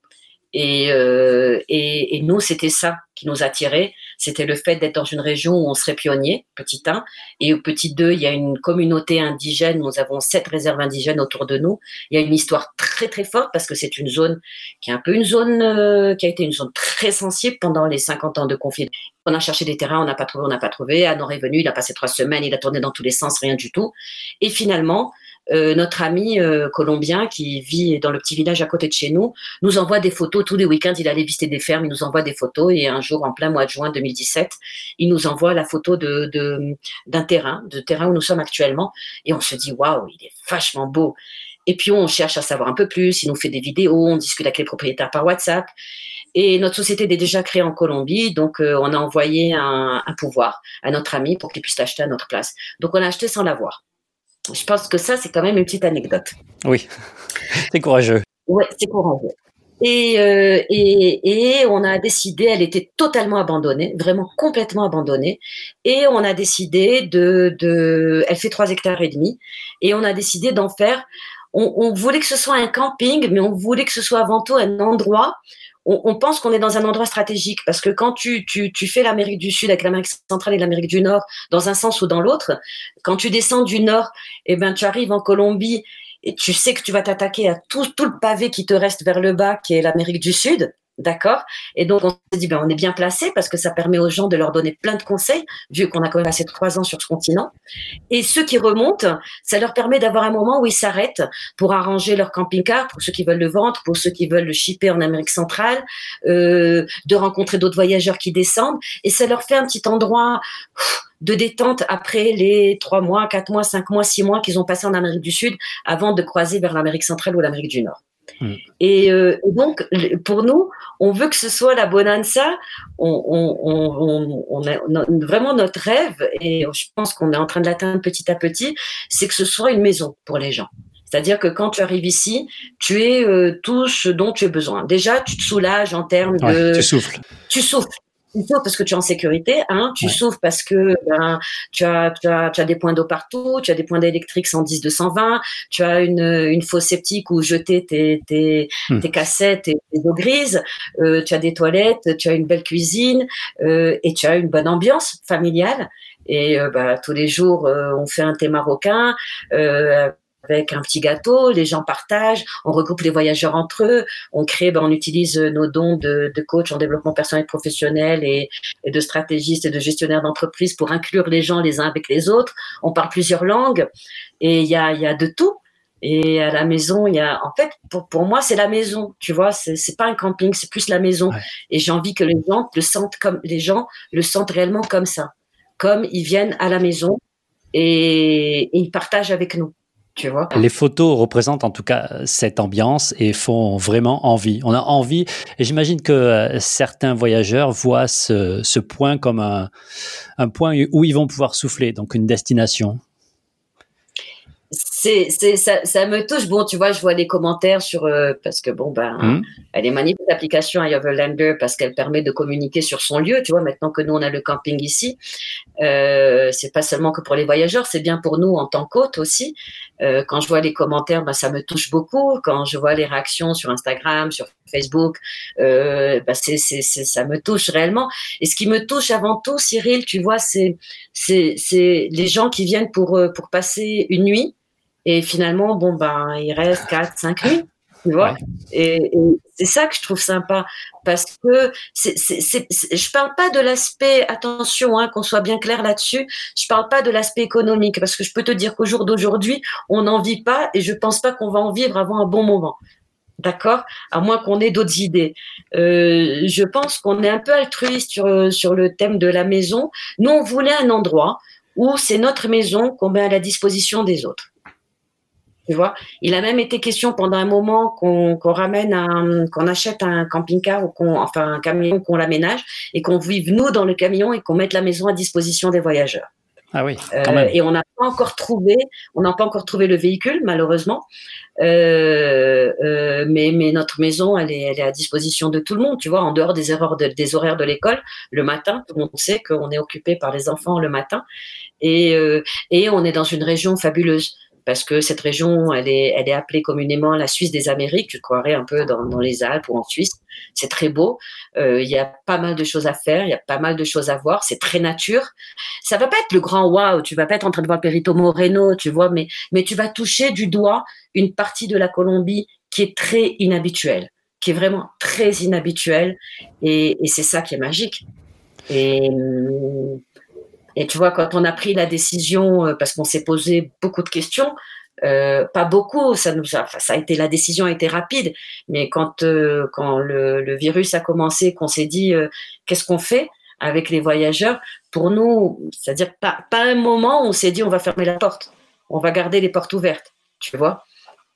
Et, euh, et, et, nous, c'était ça qui nous attirait. C'était le fait d'être dans une région où on serait pionnier, petit 1. Et au petit 2, il y a une communauté indigène. Nous avons sept réserves indigènes autour de nous. Il y a une histoire très, très forte parce que c'est une zone qui est un peu une zone euh, qui a été une zone très sensible pendant les 50 ans de conflit. On a cherché des terrains, on n'a pas trouvé, on n'a pas trouvé. Anor est venu, il a passé trois semaines, il a tourné dans tous les sens, rien du tout. Et finalement, euh, notre ami euh, colombien qui vit dans le petit village à côté de chez nous nous envoie des photos tous les week-ends. Il allait visiter des fermes, il nous envoie des photos et un jour en plein mois de juin 2017, il nous envoie la photo de d'un terrain, de terrain où nous sommes actuellement et on se dit waouh, il est vachement beau. Et puis on cherche à savoir un peu plus, il nous fait des vidéos, on discute avec les propriétaires par WhatsApp. Et notre société est déjà créée en Colombie, donc euh, on a envoyé un, un pouvoir à notre ami pour qu'il puisse l'acheter à notre place. Donc on a acheté sans l'avoir. Je pense que ça, c'est quand même une petite anecdote. Oui, c'est courageux. Oui, c'est courageux. Et, euh, et, et, on a décidé, elle était totalement abandonnée, vraiment complètement abandonnée. Et on a décidé de, de elle fait trois hectares et demi, et on a décidé d'en faire. On, on, voulait que ce soit un camping, mais on voulait que ce soit avant tout un endroit on, on pense qu'on est dans un endroit stratégique parce que quand tu, tu, tu fais l'Amérique du Sud avec l'Amérique centrale et l'Amérique du Nord dans un sens ou dans l'autre, quand tu descends du Nord, eh ben, tu arrives en Colombie et tu sais que tu vas t'attaquer à tout, tout le pavé qui te reste vers le bas, qui est l'Amérique du Sud. D'accord? Et donc, on s'est dit, ben, on est bien placé parce que ça permet aux gens de leur donner plein de conseils, vu qu'on a quand même passé trois ans sur ce continent. Et ceux qui remontent, ça leur permet d'avoir un moment où ils s'arrêtent pour arranger leur camping-car, pour ceux qui veulent le vendre, pour ceux qui veulent le shipper en Amérique centrale, euh, de rencontrer d'autres voyageurs qui descendent. Et ça leur fait un petit endroit de détente après les trois mois, quatre mois, cinq mois, six mois qu'ils ont passé en Amérique du Sud avant de croiser vers l'Amérique centrale ou l'Amérique du Nord. Mm. Euh, et, donc, pour nous, on veut que ce soit la bonanza. On, on, on, a, vraiment notre rêve, et je pense qu'on est en train de l'atteindre petit à petit, c'est que ce soit une maison pour les gens. C'est-à-dire que quand tu arrives ici, tu es euh, tout ce dont tu as besoin. Déjà, tu te soulages en termes de... Tu souffles. Tu souffles tu souffres parce que tu es en sécurité, hein, tu souffres parce que ben, tu, as, tu, as, tu as des points d'eau partout, tu as des points d'électrique 110, 220, tu as une, une fosse septique où jeter tes, tes, hmm. tes cassettes et tes eaux grises, euh, tu as des toilettes, tu as une belle cuisine euh, et tu as une bonne ambiance familiale. Et euh, bah, tous les jours, euh, on fait un thé marocain euh, avec un petit gâteau, les gens partagent, on regroupe les voyageurs entre eux, on crée, ben, on utilise nos dons de, de coach en développement personnel et professionnel et, de stratégistes et de gestionnaires d'entreprise pour inclure les gens les uns avec les autres. On parle plusieurs langues et il y a, y a de tout. Et à la maison, il y a, en fait, pour, pour moi, c'est la maison, tu vois, c'est, c'est pas un camping, c'est plus la maison. Et j'ai envie que les gens le sentent comme, les gens le sentent réellement comme ça. Comme ils viennent à la maison et, et ils partagent avec nous. Les photos représentent en tout cas cette ambiance et font vraiment envie. On a envie, et j'imagine que euh, certains voyageurs voient ce, point comme un, un point où ils vont pouvoir souffler, donc une destination c'est, c'est, ça, ça, me touche. Bon, tu vois, je vois les commentaires sur euh, parce que bon ben, mmh. elle est magnifique l'application Overlander parce qu'elle permet de communiquer sur son lieu. Tu vois, maintenant que nous on a le camping ici, euh, c'est pas seulement que pour les voyageurs, c'est bien pour nous en tant qu'hôtes aussi. Euh, quand je vois les commentaires, ben, ça me touche beaucoup. Quand je vois les réactions sur Instagram, sur Facebook, euh, ben, c'est, c'est, c'est, ça me touche réellement. Et ce qui me touche avant tout, Cyril, tu vois, c'est, c'est, c'est les gens qui viennent pour euh, pour passer une nuit et finalement, bon, ben, il reste 4, 5 nuits. Tu vois Et, c'est ça que je trouve sympa. Parce que c'est, c'est, c'est, je parle pas de l'aspect, attention, hein, qu'on soit bien clair là-dessus, je parle pas de l'aspect économique. Parce que je peux te dire qu'au jour d'aujourd'hui, on n'en vit pas et je pense pas qu'on va en vivre avant un bon moment. D'accord? À moins qu'on ait d'autres idées. Euh, je pense qu'on est un peu altruiste sur, sur le thème de la maison. Nous, on voulait un endroit où c'est notre maison qu'on met à la disposition des autres. Tu vois, il a même été question pendant un moment qu'on ramène un, qu'on achète un camping-car ou qu'on, enfin un camion qu'on l'aménage et qu'on vive nous dans le camion et qu'on mette la maison à disposition des voyageurs. Ah oui. Euh, quand même. et on n'a pas encore trouvé, on n'a pas encore trouvé le véhicule malheureusement, euh, euh, mais, mais notre maison elle est, elle est à disposition de tout le monde. Tu vois, en dehors des erreurs des horaires de l'école, le matin, tout le monde sait qu'on est occupé par les enfants le matin et et on est dans une région fabuleuse parce que cette région, elle est, appelée communément la Suisse des Amériques. Tu croirais un peu dans, les Alpes ou en Suisse. C'est très beau. Euh, il y a pas mal de choses à faire. Il y a pas mal de choses à voir. C'est très nature. Ça va pas être le grand waouh. Tu vas pas être en train de voir Perito Moreno, tu vois, mais, tu vas toucher du doigt une partie de la Colombie qui est très inhabituelle, qui est vraiment très inhabituelle. Et, et c'est ça qui est magique. Et, hum, et tu vois, quand on a pris la décision, euh, parce qu'on s'est posé beaucoup de questions, euh, pas beaucoup, ça, a, été la décision a été rapide, mais quand euh, quand le, virus a commencé, qu'on s'est dit qu'est-ce qu'on fait avec les voyageurs, pour nous, c'est-à-dire pas un moment où on s'est dit on va fermer la porte, on va garder les portes ouvertes, tu vois?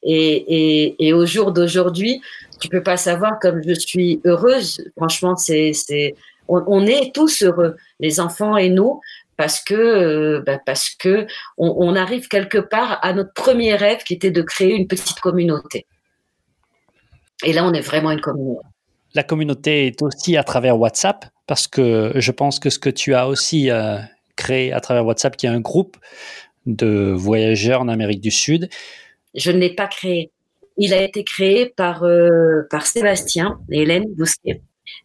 Et, et, au jour d'aujourd'hui, tu peux pas savoir comme je suis heureuse. Franchement, c'est c'est on, est tous heureux, les enfants et nous, parce que euh, bah, parce que on, on, arrive quelque part à notre premier rêve qui était de créer une petite communauté. Et là, on est vraiment une communauté. La communauté est aussi à travers WhatsApp parce que je pense que ce que tu as aussi euh, créé à travers WhatsApp, qui est un groupe de voyageurs en Amérique du Sud. Je ne l'ai pas créé. Il a été créé par euh, par Sébastien et Hélène Bousquet.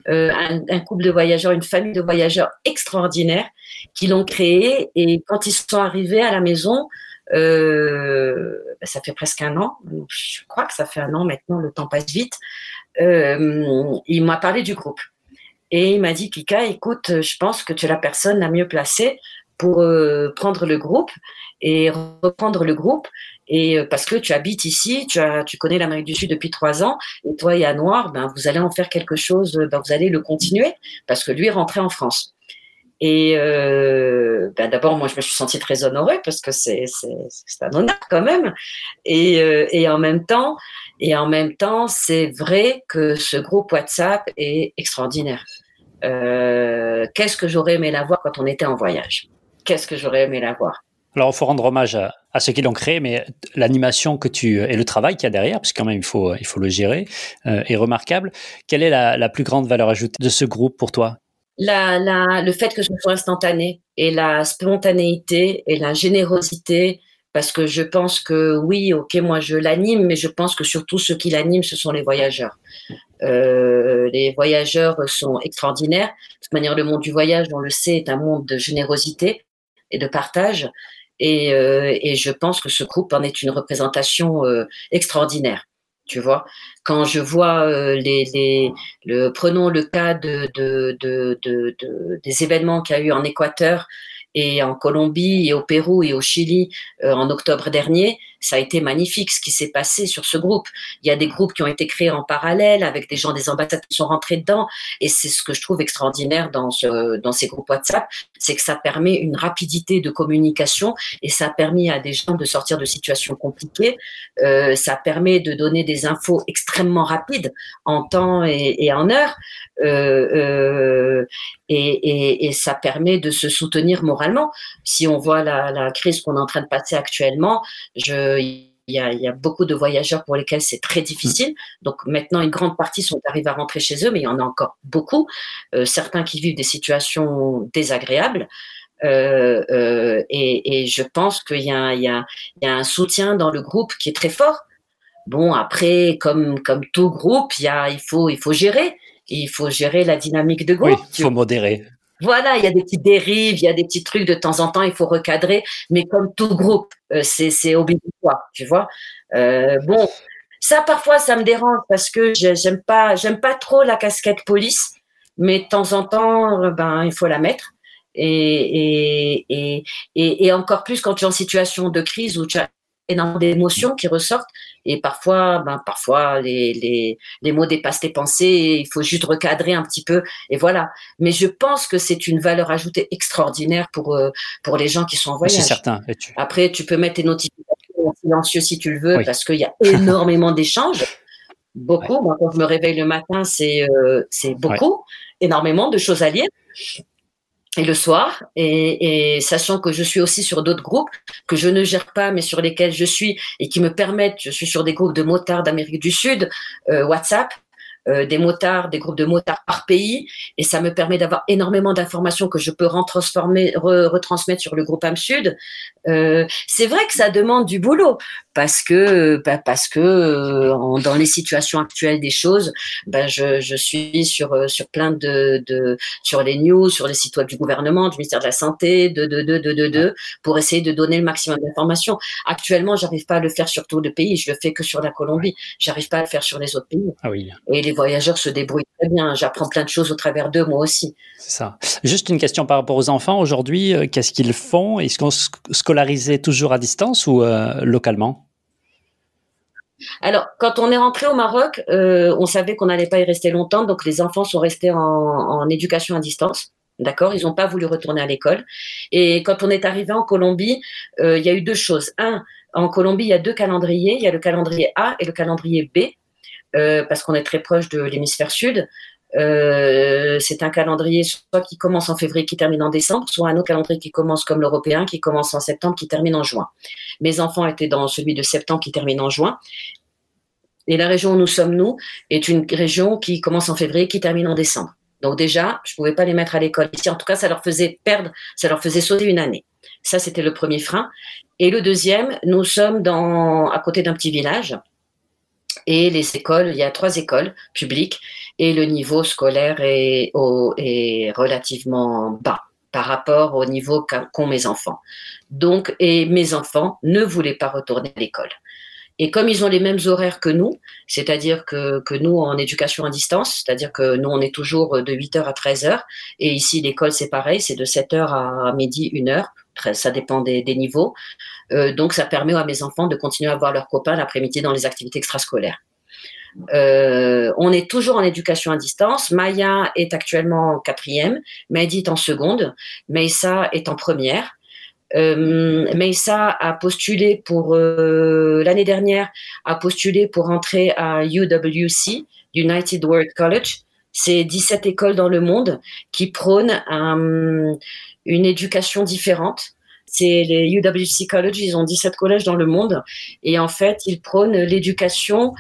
Euh, un, couple de voyageurs, une famille de voyageurs extraordinaires qui l'ont créé. Et quand ils sont arrivés à la maison, euh, ça fait presque un an, je crois que ça fait un an maintenant, le temps passe vite, il m'a parlé du groupe. Et il m'a dit, Kika, écoute, je pense que tu es la personne la mieux placée pour prendre le groupe et reprendre le groupe. Et parce que tu habites ici, tu, connais l'Amérique du Sud depuis trois ans, et toi et Noir, ben, vous allez en faire quelque chose, ben, vous allez le continuer, parce que lui est rentré en France. Et euh, ben d'abord, moi, je me suis sentie très honorée parce que c'est un honneur quand même. Et, euh, et en même temps, et en même temps, c'est vrai que ce groupe WhatsApp est extraordinaire. Euh, Qu'est-ce que j'aurais aimé la voir quand on était en voyage? Qu'est-ce que j'aurais aimé la voir? Alors, il faut rendre hommage à, ceux qui l'ont créé, mais l'animation que tu et le travail qu'il y a derrière, parce que quand même il faut il faut le gérer, euh, est remarquable. Quelle est la, la, plus grande valeur ajoutée de ce groupe pour toi? La, la, le fait que ce soit instantané et la spontanéité et la générosité, parce que je pense que oui, ok, moi je l'anime, mais je pense que surtout ceux qui l'animent, ce sont les voyageurs. Euh, les voyageurs sont extraordinaires. De toute manière, le monde du voyage, on le sait, est un monde de générosité et de partage. Et, euh, et je pense que ce groupe en est une représentation euh, extraordinaire tu vois. Quand je vois euh, les, les le, prenons le cas de, de, de, de des événements qu'il y a eu en Équateur et en Colombie et au Pérou et au Chili en octobre dernier, ça a été magnifique ce qui s'est passé sur ce groupe. Il y a des groupes qui ont été créés en parallèle avec des gens des ambassades qui sont rentrés dedans et c'est ce que je trouve extraordinaire dans ce, dans ces groupes WhatsApp, c'est que ça permet une rapidité de communication et ça a permis à des gens de sortir de situations compliquées. Euh, ça permet de donner des infos extrêmement rapides en temps et, en heure. Euh, euh, et, ça permet de se soutenir moralement. Si on voit la, la crise qu'on est en train de passer actuellement, je, il y, a, beaucoup de voyageurs pour lesquels c'est très difficile. Donc maintenant, une grande partie sont arrivés à rentrer chez eux, mais il y en a encore beaucoup. Euh, certains qui vivent des situations désagréables. Euh, euh, et, je pense qu'il y, a, un soutien dans le groupe qui est très fort. Bon, après, comme, tout groupe, il, faut, il faut gérer il faut gérer la dynamique de groupe. Oui, il faut modérer. Voilà, il y a des petites dérives, il y a des petits trucs de temps en temps, il faut recadrer, mais comme tout groupe, euh, c'est obligatoire, tu vois. Euh, bon, ça parfois ça me dérange parce que j'aime pas, j'aime pas trop la casquette police, mais de temps en temps, ben il faut la mettre. Et, et, et, et, encore plus quand tu es en situation de crise où tu as énormément d'émotions qui ressortent et parfois, ben, parfois les, les, les mots dépassent tes pensées il faut juste recadrer un petit peu et voilà. Mais je pense que c'est une valeur ajoutée extraordinaire pour, euh, pour les gens qui sont en voyage. C'est certain. Après, tu peux mettre tes notifications en silencieux si tu le veux parce qu'il y a énormément d'échanges. Beaucoup. Moi, quand je me réveille le matin, c'est euh, c'est beaucoup, énormément de choses à lire et le soir, et, sachant que je suis aussi sur d'autres groupes que je ne gère pas, mais sur lesquels je suis et qui me permettent, je suis sur des groupes de motards d'Amérique du Sud, euh, WhatsApp, euh, des motards, des groupes de motards par pays, et ça me permet d'avoir énormément d'informations que je peux retransformer, retransmettre sur le groupe Am Sud. Euh, c'est vrai que ça demande du boulot parce que bah, parce que euh, dans les situations actuelles des choses, bah, je, je, suis sur euh, sur plein de, de sur les news, sur les sites web du gouvernement, du ministère de la santé, de de de de de, de pour essayer de donner le maximum d'informations. Actuellement, j'arrive pas à le faire sur tout le pays, je le fais que sur la Colombie. J'arrive pas à le faire sur les autres pays. Ah oui. Et les voyageurs se débrouillent très bien. J'apprends plein de choses au travers d'eux, moi aussi. C'est ça. Juste une question par rapport aux enfants. Aujourd'hui, euh, qu'est-ce qu'ils font? Est-ce qu'on scolarisait toujours à distance ou euh, localement? Alors, quand on est rentré au Maroc, euh, on savait qu'on n'allait pas y rester longtemps, donc les enfants sont restés en, en éducation à distance. D'accord? Ils n'ont pas voulu retourner à l'école. Et quand on est arrivé en Colombie, il y a eu deux choses. Un, en Colombie, il y a deux calendriers. Il y a le calendrier A et le calendrier B, parce qu'on est très proche de l'hémisphère sud. Euh, c'est un calendrier soit qui commence en février, qui termine en décembre, soit un autre calendrier qui commence comme l'européen, qui commence en septembre, qui termine en juin. Mes enfants étaient dans celui de septembre, qui termine en juin. Et la région où nous sommes, nous, est une région qui commence en février, qui termine en décembre. Donc déjà, je pouvais pas les mettre à l'école ici. En tout cas, ça leur faisait perdre, ça leur faisait sauter une année. Ça, c'était le premier frein. Et le deuxième, nous sommes à côté d'un petit village. Et les écoles, il y a trois écoles publiques et le niveau scolaire est, au, est relativement bas par rapport au niveau qu'ont mes enfants. Donc, et mes enfants ne voulaient pas retourner à l'école. Et comme ils ont les mêmes horaires que nous, c'est-à-dire que, que nous en éducation à distance, c'est-à-dire que nous on est toujours de 8h à 13h, et ici l'école c'est pareil, c'est de 7h à midi, 1h, ça dépend des, des niveaux. Euh, donc ça permet à mes enfants de continuer à voir leurs copains l'après-midi dans les activités extrascolaires. Euh, on est toujours en éducation à distance. Maya est actuellement en quatrième, Mehdi est en seconde, Meissa est en première. Euh, Meissa a postulé pour euh, l'année dernière a postulé pour entrer à UWC, United World College. C'est 17 écoles dans le monde qui prônent une éducation différente. C'est les UWC College, ils ont 17 collèges dans le monde et en fait, ils prônent l'éducation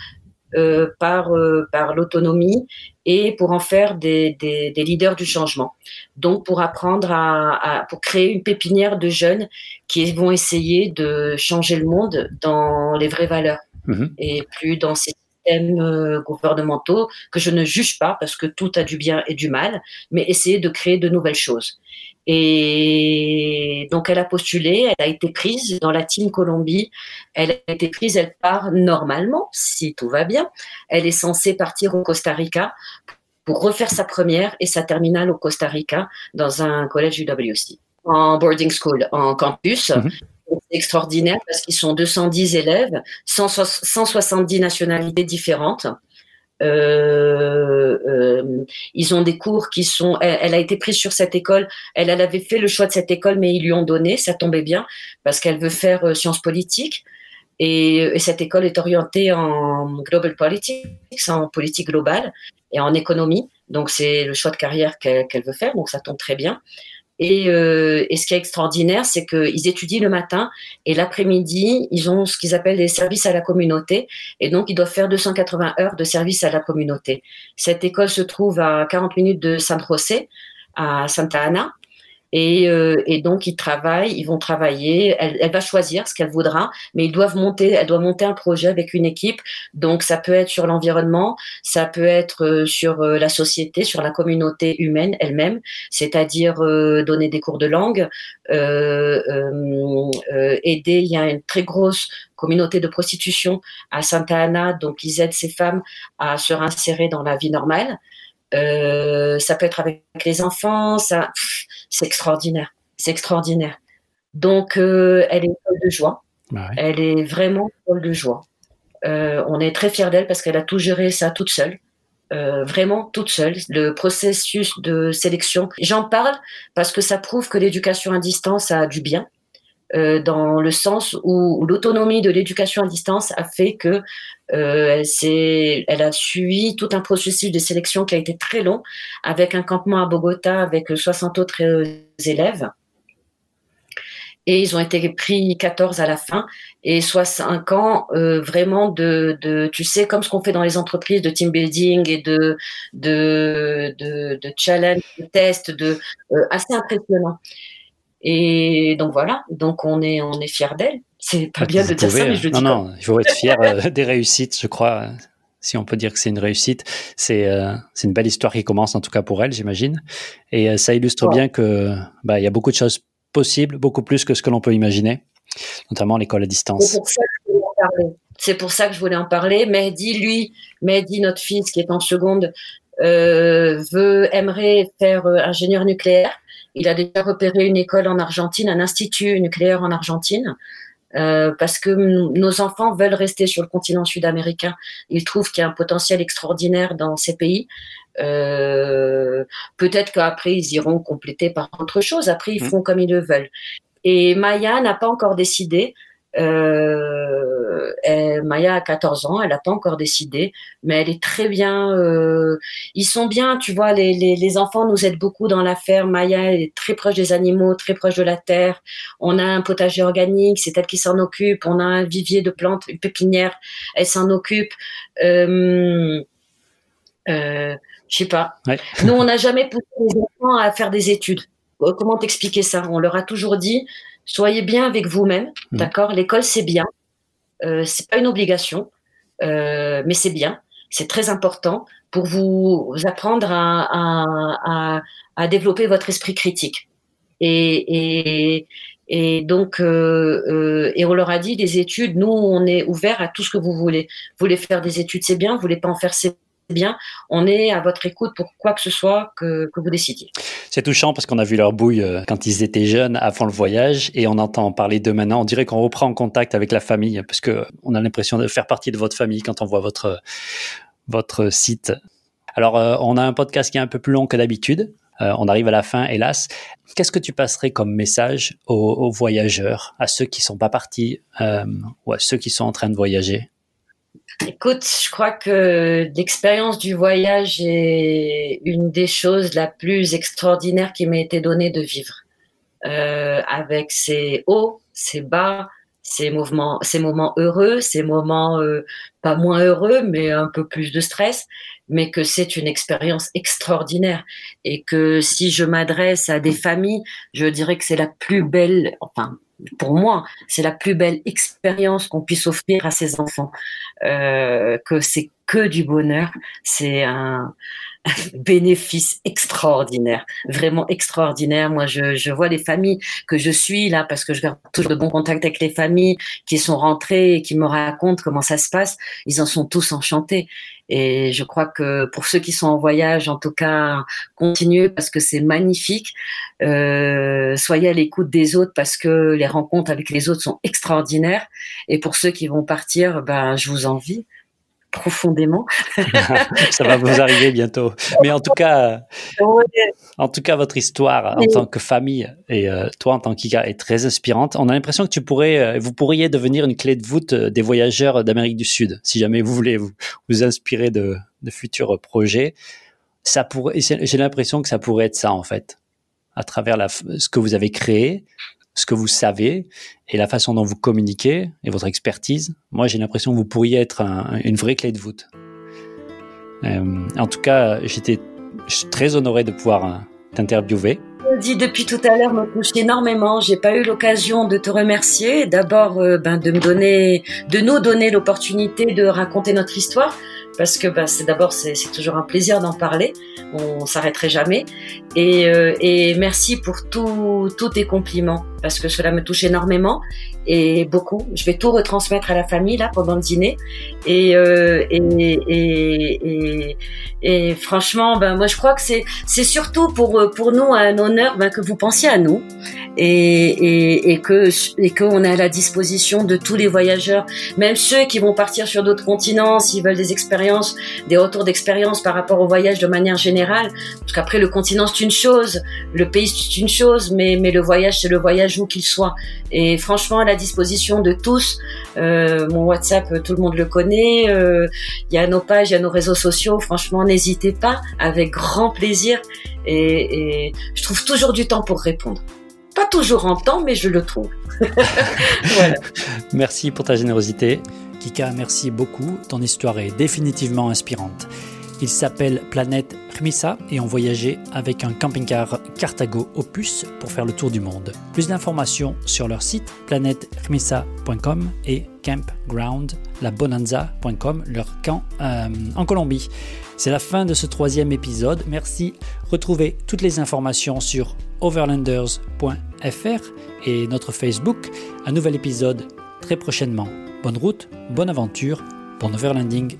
euh, par, euh, par l'autonomie et pour en faire des, des, des, leaders du changement. Donc pour apprendre à, à, pour créer une pépinière de jeunes qui vont essayer de changer le monde dans les vraies valeurs mmh. et plus dans ces systèmes euh, gouvernementaux que je ne juge pas parce que tout a du bien et du mal, mais essayer de créer de nouvelles choses. Et donc, elle a postulé, elle a été prise dans la Team Colombie. Elle a été prise, elle part normalement, si tout va bien. Elle est censée partir au Costa Rica pour refaire sa première et sa terminale au Costa Rica dans un collège UWC, en boarding school, en campus. Mhm. C'est extraordinaire parce qu'ils sont 210 élèves, 170 nationalités différentes. Euh, euh, ils ont des cours qui sont. Elle, a été prise sur cette école. Elle, avait fait le choix de cette école, mais ils lui ont donné. Ça tombait bien parce qu'elle veut faire euh, sciences politiques. Et, cette école est orientée en global politics, en politique globale et en économie. Donc c'est le choix de carrière qu'elle veut faire. Donc ça tombe très bien. Et, euh, et, ce qui est extraordinaire, c'est qu'ils étudient le matin et l'après-midi, ils ont ce qu'ils appellent les services à la communauté. Et donc, ils doivent faire 280 heures de service à la communauté. Cette école se trouve à 40 minutes de San José, à Santa Ana. Et, euh, et, donc ils travaillent, ils vont travailler. Elle, elle va choisir ce qu'elle voudra, mais ils doivent monter. Elle doit monter un projet avec une équipe. Donc ça peut être sur l'environnement, ça peut être euh, sur euh, la société, sur la communauté humaine elle-même, c'est-à-dire donner des cours de langue, aider. Il y a une très grosse communauté de prostitution à Santa Ana, donc ils aident ces femmes à se réinsérer dans la vie normale. Euh, ça peut être avec les enfants, ça, c'est extraordinaire, c'est extraordinaire. Donc, euh, elle est folle de joie. Bah elle est vraiment folle de joie. Euh, on est très fiers d'elle parce qu'elle a tout géré ça toute seule. Euh, vraiment toute seule. Le processus de sélection, j'en parle parce que ça prouve que l'éducation à distance a du bien. Euh, dans le sens où, l'autonomie de l'éducation à distance a fait que euh, elle, a suivi tout un processus de sélection qui a été très long, avec un campement à Bogota avec 60 autres euh, élèves. Et ils ont été pris 14 à la fin et soit 5 ans euh, vraiment de, de, tu sais, comme ce qu'on fait dans les entreprises de team building et de, de, de, challenge, de test, de, euh, assez impressionnant. Et donc voilà, donc on est, on est fiers d'elle. C'est pas bien de dire ça, mais je le dis. Non, non, il faut être fier euh, des réussites, je crois. Si on peut dire que c'est une réussite, c'est euh, c'est une belle histoire qui commence en tout cas pour elle, j'imagine. Et euh, ça illustre bien que bah il y a beaucoup de choses possibles, beaucoup plus que ce que l'on peut imaginer, notamment l'école à distance. C'est pour ça que je voulais en parler. Mehdi, lui, Mehdi, notre fils qui est en seconde, euh, veut, aimerait faire ingénieur nucléaire. Il a déjà repéré une école en Argentine, un institut nucléaire en Argentine. Euh, parce que nos enfants veulent rester sur le continent sud-américain. Ils trouvent qu'il y a un potentiel extraordinaire dans ces pays. Euh, Peut-être qu'après, ils iront compléter par autre chose. Après, ils mmh. font comme ils le veulent. Et Maya n'a pas encore décidé. Euh, Maya a 14 ans, elle n'a pas encore décidé, mais elle est très bien. Euh, ils sont bien, tu vois, les, les, les, enfants nous aident beaucoup dans la ferme. Maya est très proche des animaux, très proche de la terre. On a un potager organique, c'est elle qui s'en occupe. On a un vivier de plantes, une pépinière, elle s'en occupe. Euh, euh, je sais pas. Nous, on n'a jamais poussé les enfants à faire des études. Comment t'expliquer ça? On leur a toujours dit soyez bien avec vous-même, mmh. d'accord? L'école, c'est bien. Euh, c'est pas une obligation, euh, mais c'est bien. C'est très important pour vous apprendre à, à, à, développer votre esprit critique. Et, et, Et donc, euh, euh, et on leur a dit, les études, nous, on est ouvert à tout ce que vous voulez. Vous voulez faire des études, c'est bien. Vous voulez pas en faire, c'est bien. On est à votre écoute pour quoi que ce soit que, vous décidiez. C'est touchant parce qu'on a vu leur bouille euh, quand ils étaient jeunes avant le voyage et on entend parler d'eux maintenant. On dirait qu'on reprend en contact avec la famille parce que on a l'impression de faire partie de votre famille quand on voit votre votre site. Alors, on a un podcast qui est un peu plus long que d'habitude. Euh, on arrive à la fin, hélas. Qu'est-ce que tu passerais comme message aux, voyageurs, à ceux qui sont pas partis euh, ou à ceux qui sont en train de voyager? Écoute, je crois que l'expérience du voyage est une des choses la plus extraordinaires qui m'a été donnée de vivre. Euh, avec ses hauts, ses bas, ses mouvements, ces moments heureux, ces moments pas moins heureux, mais un peu plus de stress, mais que c'est une expérience extraordinaire et que si je m'adresse à des familles, je dirais que c'est la plus belle, enfin pour moi, c'est la plus belle expérience qu'on puisse offrir à ses enfants, euh, que c'est que du bonheur, c'est un, bénéfice extraordinaire, vraiment extraordinaire. Moi, je, je, vois les familles que je suis là parce que je garde toujours de bons contacts avec les familles qui sont rentrées et qui me racontent comment ça se passe. Ils en sont tous enchantés. Et je crois que pour ceux qui sont en voyage, en tout cas, continuez parce que c'est magnifique. Euh, soyez à l'écoute des autres parce que les rencontres avec les autres sont extraordinaires. Et pour ceux qui vont partir, ben, je vous envie profondément. ça va vous arriver bientôt. Mais en tout cas, en tout cas, votre histoire en tant que famille et euh, toi en tant qu'IGA est très inspirante. On a l'impression que tu pourrais, euh, vous pourriez devenir une clé de voûte euh, des voyageurs d'Amérique du Sud, si jamais vous voulez vous, vous inspirer de, de futurs projets. Ça pourrait, j'ai l'impression que ça pourrait être ça en fait, à travers la, ce que vous avez créé, ce que vous savez et la façon dont vous communiquez et votre expertise, moi j'ai l'impression que vous pourriez être une vraie clé de voûte. Euh, en tout cas, j'étais très honoré de pouvoir euh, t'interviewer. Dit depuis tout à l'heure me touche énormément. J'ai pas eu l'occasion de te remercier. D'abord, euh, ben, de nous donner l'opportunité de raconter notre histoire parce que bah, c'est d'abord c'est toujours un plaisir d'en parler. On s'arrêterait jamais. Et, euh, merci pour tous tes compliments parce que cela me touche énormément et beaucoup. Je vais tout retransmettre à la famille là pendant le dîner. Et, euh, franchement, ben moi je crois que c'est surtout pour nous un honneur ben, que vous pensiez à nous et, que qu'on est à la disposition de tous les voyageurs, même ceux qui vont partir sur d'autres continents s'ils veulent des expériences, des retours d'expérience par rapport au voyage de manière générale. Parce qu'après le continent c'est une chose, le pays c'est une chose, mais mais le voyage c'est le voyage où qu'il soit. Et franchement à la disposition de tous. Euh, mon WhatsApp tout le monde le connaît. Euh, il y a nos pages, il y a nos réseaux sociaux. Franchement n'hésitez pas, avec grand plaisir. Et je trouve toujours du temps pour répondre. Pas toujours en temps, mais je le trouve. Merci pour ta générosité. Kika, merci beaucoup. Ton histoire est définitivement inspirante. Il s'appelle Planète Rmissa et ont voyagé avec un camping-car Cartago Opus pour faire le tour du monde. Plus d'informations sur leur site planètermissa.com et campgroundlabonanza.com, leur camp euh, en Colombie. C'est la fin de ce troisième épisode. Merci. Retrouvez toutes les informations sur overlanders.fr et notre Facebook. Un nouvel épisode très prochainement. Bonne route, bonne aventure, bon overlanding